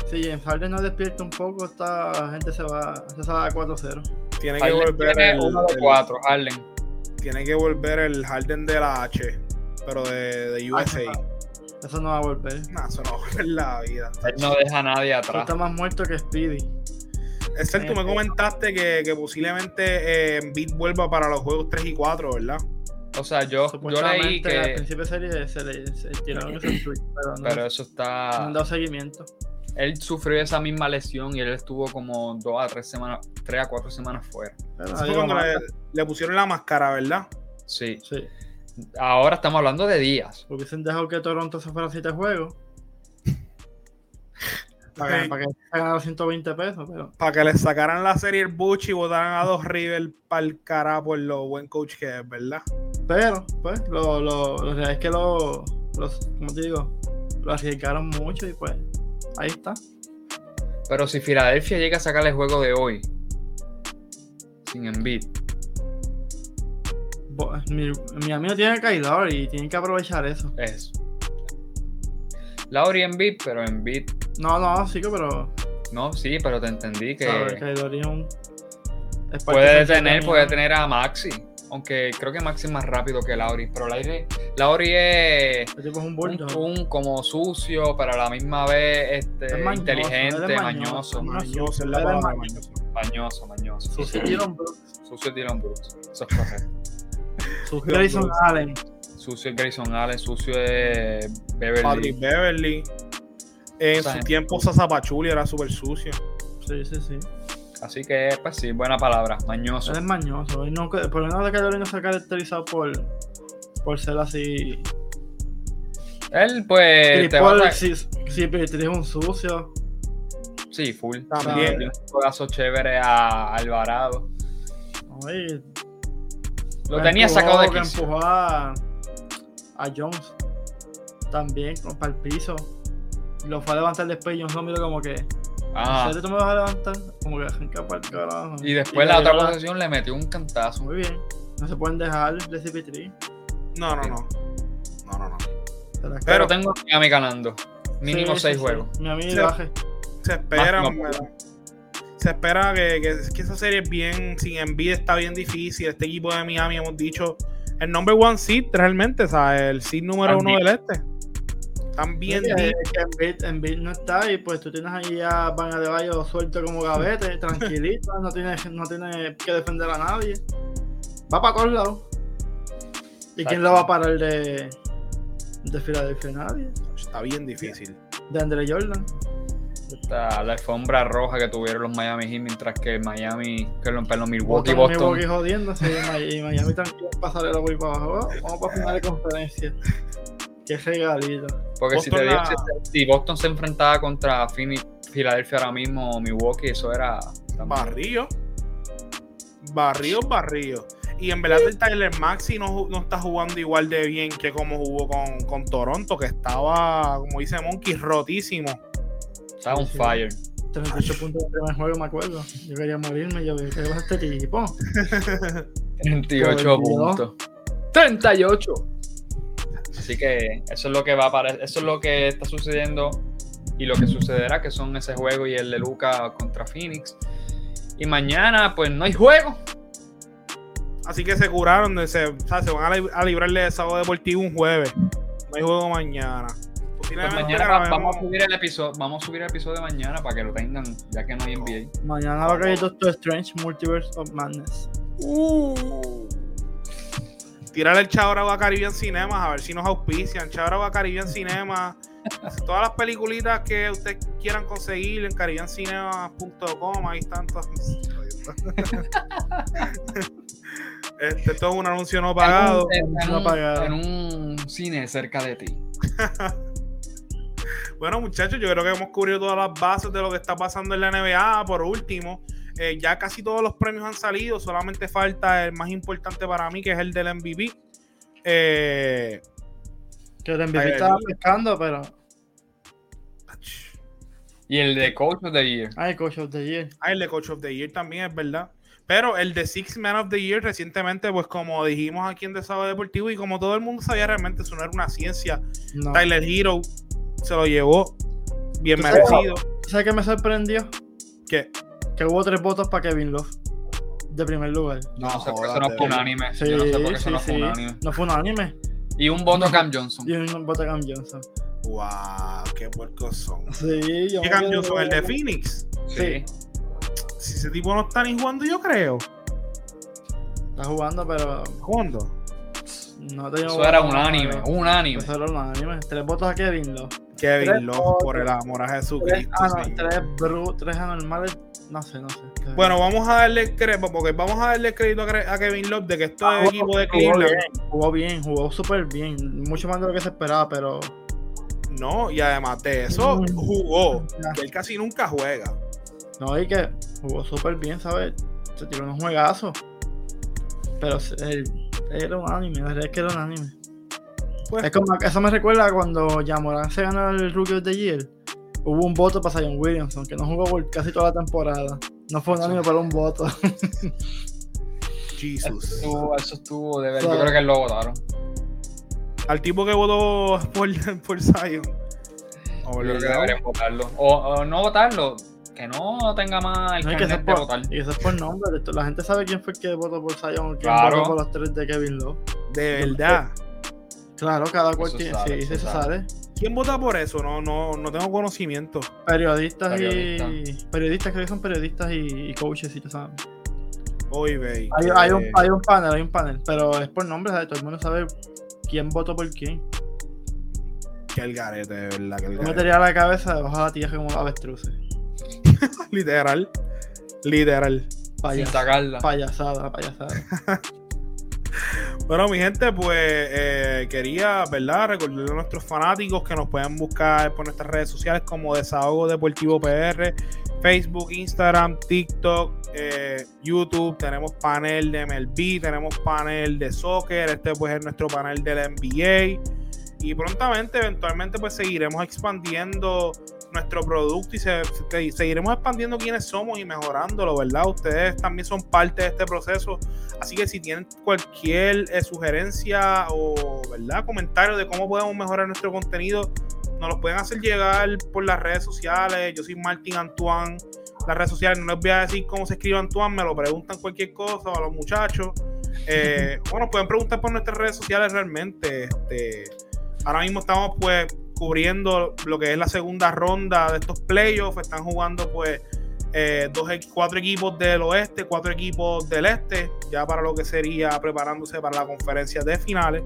Si James Harden no despierta un poco, esta gente se va, se va a 4-0. Tiene que volver tiene el, de Harden. tiene que volver el Harden de la H, pero de, de USA. Ah, Eso no va a volver. Nah, eso no va a volver en la vida. Él no deja a nadie atrás. está más muerto que Speedy. Excel, tú me comentaste que, que posiblemente eh, Embiid vuelva para los juegos 3 y 4, ¿verdad? O sea, yo, yo leí Supuestamente al que. principio de serie se le se tiraron ese tweet, pero no Pero eso no está. han dado seguimiento. Él sufrió esa misma lesión y él estuvo como dos a tres semanas, tres a cuatro semanas fuera. Eso fue cuando le, pusieron la máscara, ¿verdad? Sí. Sí. Ahora estamos hablando de días. Hubiesen dejado que Toronto se fuera a 7 juegos. Para, que se ganara 120 pesos, pero Para que le sacaran la serie el Buch y votaran a dos River para el cara por lo buen coach que es, ¿verdad? Pero, pues, lo, lo, lo real es que lo, los, como te digo, lo arriesgaron mucho y pues, ahí está. Pero si Filadelfia llega a sacar el juego de hoy sin Embiid, Mi, mi amigo tiene Kailor y tienen que aprovechar eso. es Lauri Embiid, pero Embiid No, no, sí que, pero no, sí, pero te entendí ¿sabes? que es parte puede tener, de puede tener a Maxi, aunque creo que Maxi es más rápido que Lauri, pero Lauri, Lauri es es un un, como sucio, pero a la misma vez este, Es mañoso, inteligente, es mañoso, mañoso. Mañoso es la palabra, mañoso. mañoso. mañoso, mañoso. Sucio Dylan Brooks, Sucio Dylan Brooks, eso es correcto. sucio Grayson Allen. Sucio es Grayson Allen, sucio es Beverly. Patrick Beverly. En su tiempo Sasa Pachuli era súper sucio. Sí, sí, sí. Así que, pues sí, buena palabra, mañoso. Él es mañoso. él no- por lo menos de no se ha caracterizado por, por ser así. Él, pues, Y te va a por dar- si, si Petri es un sucio. Sí, full. También. Un chévere a Alvarado. Oye, Lo tenía empujó- sacado de que quicio. empujó a, a Jones. También, como para el piso. Lo fue a levantar después y lo miró como que. Ah, ¿En serio tú me vas a levantar? Como que arranca para el carajo. y después la otra la- posesión le metió un cantazo. Muy bien. No se pueden dejar de CP3. No, no, no. No, no, no. Se Pero Pero- tengo a Miami ganando. Mínimo Sí, seis sí, sí. juegos. Mi amigo Sí. baje. Se espera, se espera que, que, que esa serie es bien, sin envidia está bien difícil. Este equipo de Miami hemos dicho el number one seed realmente, ¿sabes? El seed número uno del este. Están bien Sí, que Embiid, Embiid no está y pues tú tienes ahí a Van Adebayo suelto como gavete, tranquilito, no tiene, no tiene que defender a nadie. Va para todos lados. ¿Y quién lo va a parar de, de Filadelfia? Nadie. Está bien difícil. De Andre Jordan. Esta- la alfombra roja que tuvieron los Miami Heat mientras que Miami, que los, perdón, Milwaukee y Boston, Boston. Milwaukee jodiéndose y Miami, la por abajo. Vamos para final de conferencia. Qué regalito. Porque si, Boston te la- si, si Boston se enfrentaba contra Filadelfia ahora mismo o Milwaukee, eso era. Barrio. Barrio, barrio. Y en verdad el Tyler Maxi no, no está jugando igual de bien que como jugó con, con Toronto, que estaba, como dice Monkey, rotísimo. Estaba on fire. 38 puntos en el primer juego, me acuerdo. Yo quería morirme. Yo dije, ¿qué pasa este tipo? 38 42. puntos. 38. Así que eso es lo que va a pare- eso es lo que está sucediendo y lo que sucederá, que son ese juego y el de Luca contra Phoenix. Y mañana, pues no hay juego. Así que se curaron, de- se, o sea, se van a, li- a librarle de sábado deportivo un jueves. No hay juego mañana. Pues mañana va- vamos a subir el episodio, vamos a subir el episodio de mañana para que lo tengan, ya que no hay NBA. Mañana va a caer Doctor Strange, Multiverse of Madness. Uh. Tirar el Chabrao a Caribbean Cinemas a ver si nos auspician. Chabrao a Caribbean Cinemas. Todas las peliculitas que ustedes quieran conseguir en caribbeancinemas.com. Ahí están todas. Este, esto es un anuncio no pagado. En un, en No un- pagado. en un cine cerca de ti. Bueno, muchachos, yo creo que hemos cubierto todas las bases de lo que está pasando en la NBA. Por último, eh, ya casi todos los premios han salido. Solamente falta el más importante para mí, que es el del MVP. Eh, Que el MVP estaba pescando, pero. Y el de Coach of the Year. Ay, Coach of the Year. Ah, el de Coach of the Year también es verdad. Pero el de Six Man of the Year recientemente, pues como dijimos aquí en Desado Deportivo y como todo el mundo sabía realmente, eso no era una ciencia. No. Tyler Hero se lo llevó bien merecido. ¿Sabes qué me sorprendió? Que Que hubo tres votos para Kevin Love. De primer lugar. No, sé por eso no fue unánime. Sí, Yo no sé por qué eso sí, no fue sí. unánime. No fue un anime. Y un voto a Cam Johnson. Y un voto a Cam Johnson. Wow, qué puercos son. Sí, yo. ¿Qué me cambió quedé- son el de Phoenix? Sí. Si ese tipo no está ni jugando, yo creo. Está jugando, pero. ¿Cuándo? No tenía Eso era unánime. Unánime. Eso era unánime. Tres votos a Kevin Love. Kevin Love, por el amor a Tres, Jesucristo. ah, no, tres, bru- tres anormales No sé, no sé. Bueno, vamos a darle crédito, porque vamos a darle crédito a Kevin Love de que esto es equipo de jugó Cleveland. bien, jugó bien, jugó súper bien. Mucho más de lo que se esperaba, pero No, y además de eso, Mm. jugó. Que él casi nunca juega. no, y que jugó súper bien, ¿sabes? Se tiró unos juegazos. Pero él, él era un anime, la verdad es que era un anime. Pues, Es como, eso me recuerda cuando Yamoran se ganó el Rookie of the Year. Hubo un voto para Zion Williamson, que no jugó por casi toda la temporada. No fue un anime, pero un voto. Jesus. Estuvo- eso estuvo de ver. Claro. Yo creo que lo votaron. Al tipo que votó por, por Zion. Yo creo que deberían votarlo. O, o no votarlo, que no tenga más el No, que eso es de por, votar. y eso es por nombre. esto- La gente sabe quién fue el que votó por Zion, quién Claro. votó por los tres de Kevin Love. De verdad. Claro, cada cual Eso tiene. sale, sí, eso eso sale. ¿Quién vota por eso? No, no, no tengo conocimiento. Periodistas Periodista. y. Periodistas, creo que son periodistas y, y coaches, y tú sabes. Hoy ve. Hay, hay un, hay un panel, hay un panel, pero es por nombre, ¿sabes? Todo el mundo sabe quién votó por quién. Que el garete, de verdad. Que el Yo garete. metería la cabeza debajo de la tierra como avestruces. Literal. Literal. Sin Payas, sacarla. payasada, payasada. Bueno, mi gente, pues eh, quería, ¿verdad? Recordarle a nuestros fanáticos que nos pueden buscar por nuestras redes sociales como Desahogo Deportivo PR, Facebook, Instagram, TikTok, eh, YouTube. Tenemos panel de MLB, tenemos panel de soccer. Este, pues, es nuestro panel de la NBA. Y prontamente, eventualmente, pues seguiremos expandiendo nuestro producto y se- se- seguiremos expandiendo quiénes somos y mejorándolo, ¿verdad? Ustedes también son parte de este proceso. Así que si tienen cualquier eh, sugerencia o ¿verdad? comentario de cómo podemos mejorar nuestro contenido, nos lo pueden hacer llegar por las redes sociales. Yo soy Martín Antoine. Las redes sociales, no les voy a decir cómo se escribe Antoine, me lo preguntan cualquier cosa a los muchachos. Eh, bueno, pueden preguntar por nuestras redes sociales realmente. Este, ahora mismo estamos pues cubriendo lo que es la segunda ronda de estos playoffs. Están jugando pues eh, dos, equ- cuatro equipos del oeste, cuatro equipos del este, ya para lo que sería preparándose para la conferencia de finales.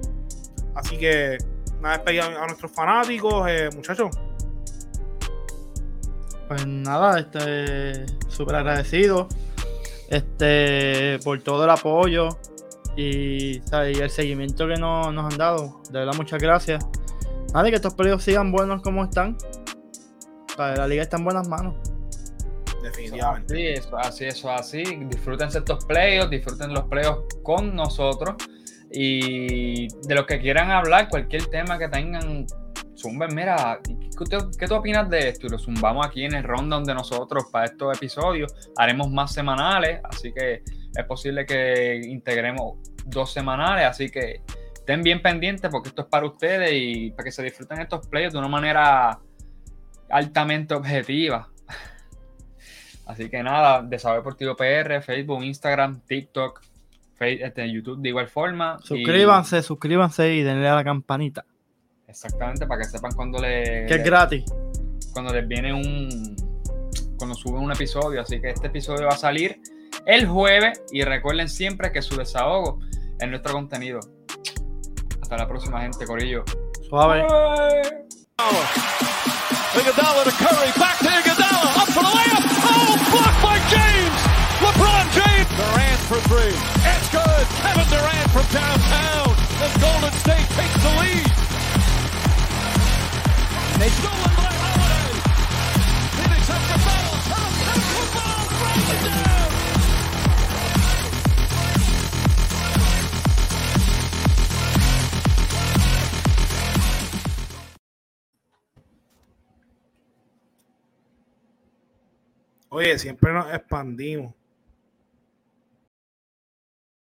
Así que nada, despedir a, nuestros fanáticos, eh, muchachos. Pues nada, este, súper agradecido este, por todo el apoyo y, el seguimiento que no- nos han dado. De verdad, muchas gracias. Nada, y que estos periodos sigan buenos como están. ¿Sabes? La liga está en buenas manos. Definitivamente. Sí, eso, así, eso, así. Disfrútense estos playoffs, disfruten los playoffs con nosotros. Y de los que quieran hablar, cualquier tema que tengan, zumben. Mira, ¿qué, tú- qué tú opinas de esto? Y lo zumbamos aquí en el rundown de nosotros para estos episodios. Haremos más semanales, así que es posible que integremos dos semanales. Así que estén bien pendientes porque esto es para ustedes y para que se disfruten estos playoffs de una manera altamente objetiva. Así que nada, Desarrollo Deportivo PR, Facebook, Instagram, TikTok, este, YouTube de igual forma. y- Suscríbanse, suscríbanse y denle a la campanita. exactamente, para que sepan cuando le, Que es gratis. cuando les viene un cuando suben un episodio. Así que este episodio va a salir el jueves. Y recuerden siempre que su desahogo es nuestro contenido. Hasta la próxima, gente, Corillo. Suave. Iguodala to Curry, back to Iguodala, up for the layup. Oh, blocked by James. LeBron James. Durant for three. It's good. Kevin Durant from downtown. And Golden State takes the lead. They stolen Oye, siempre nos expandimos.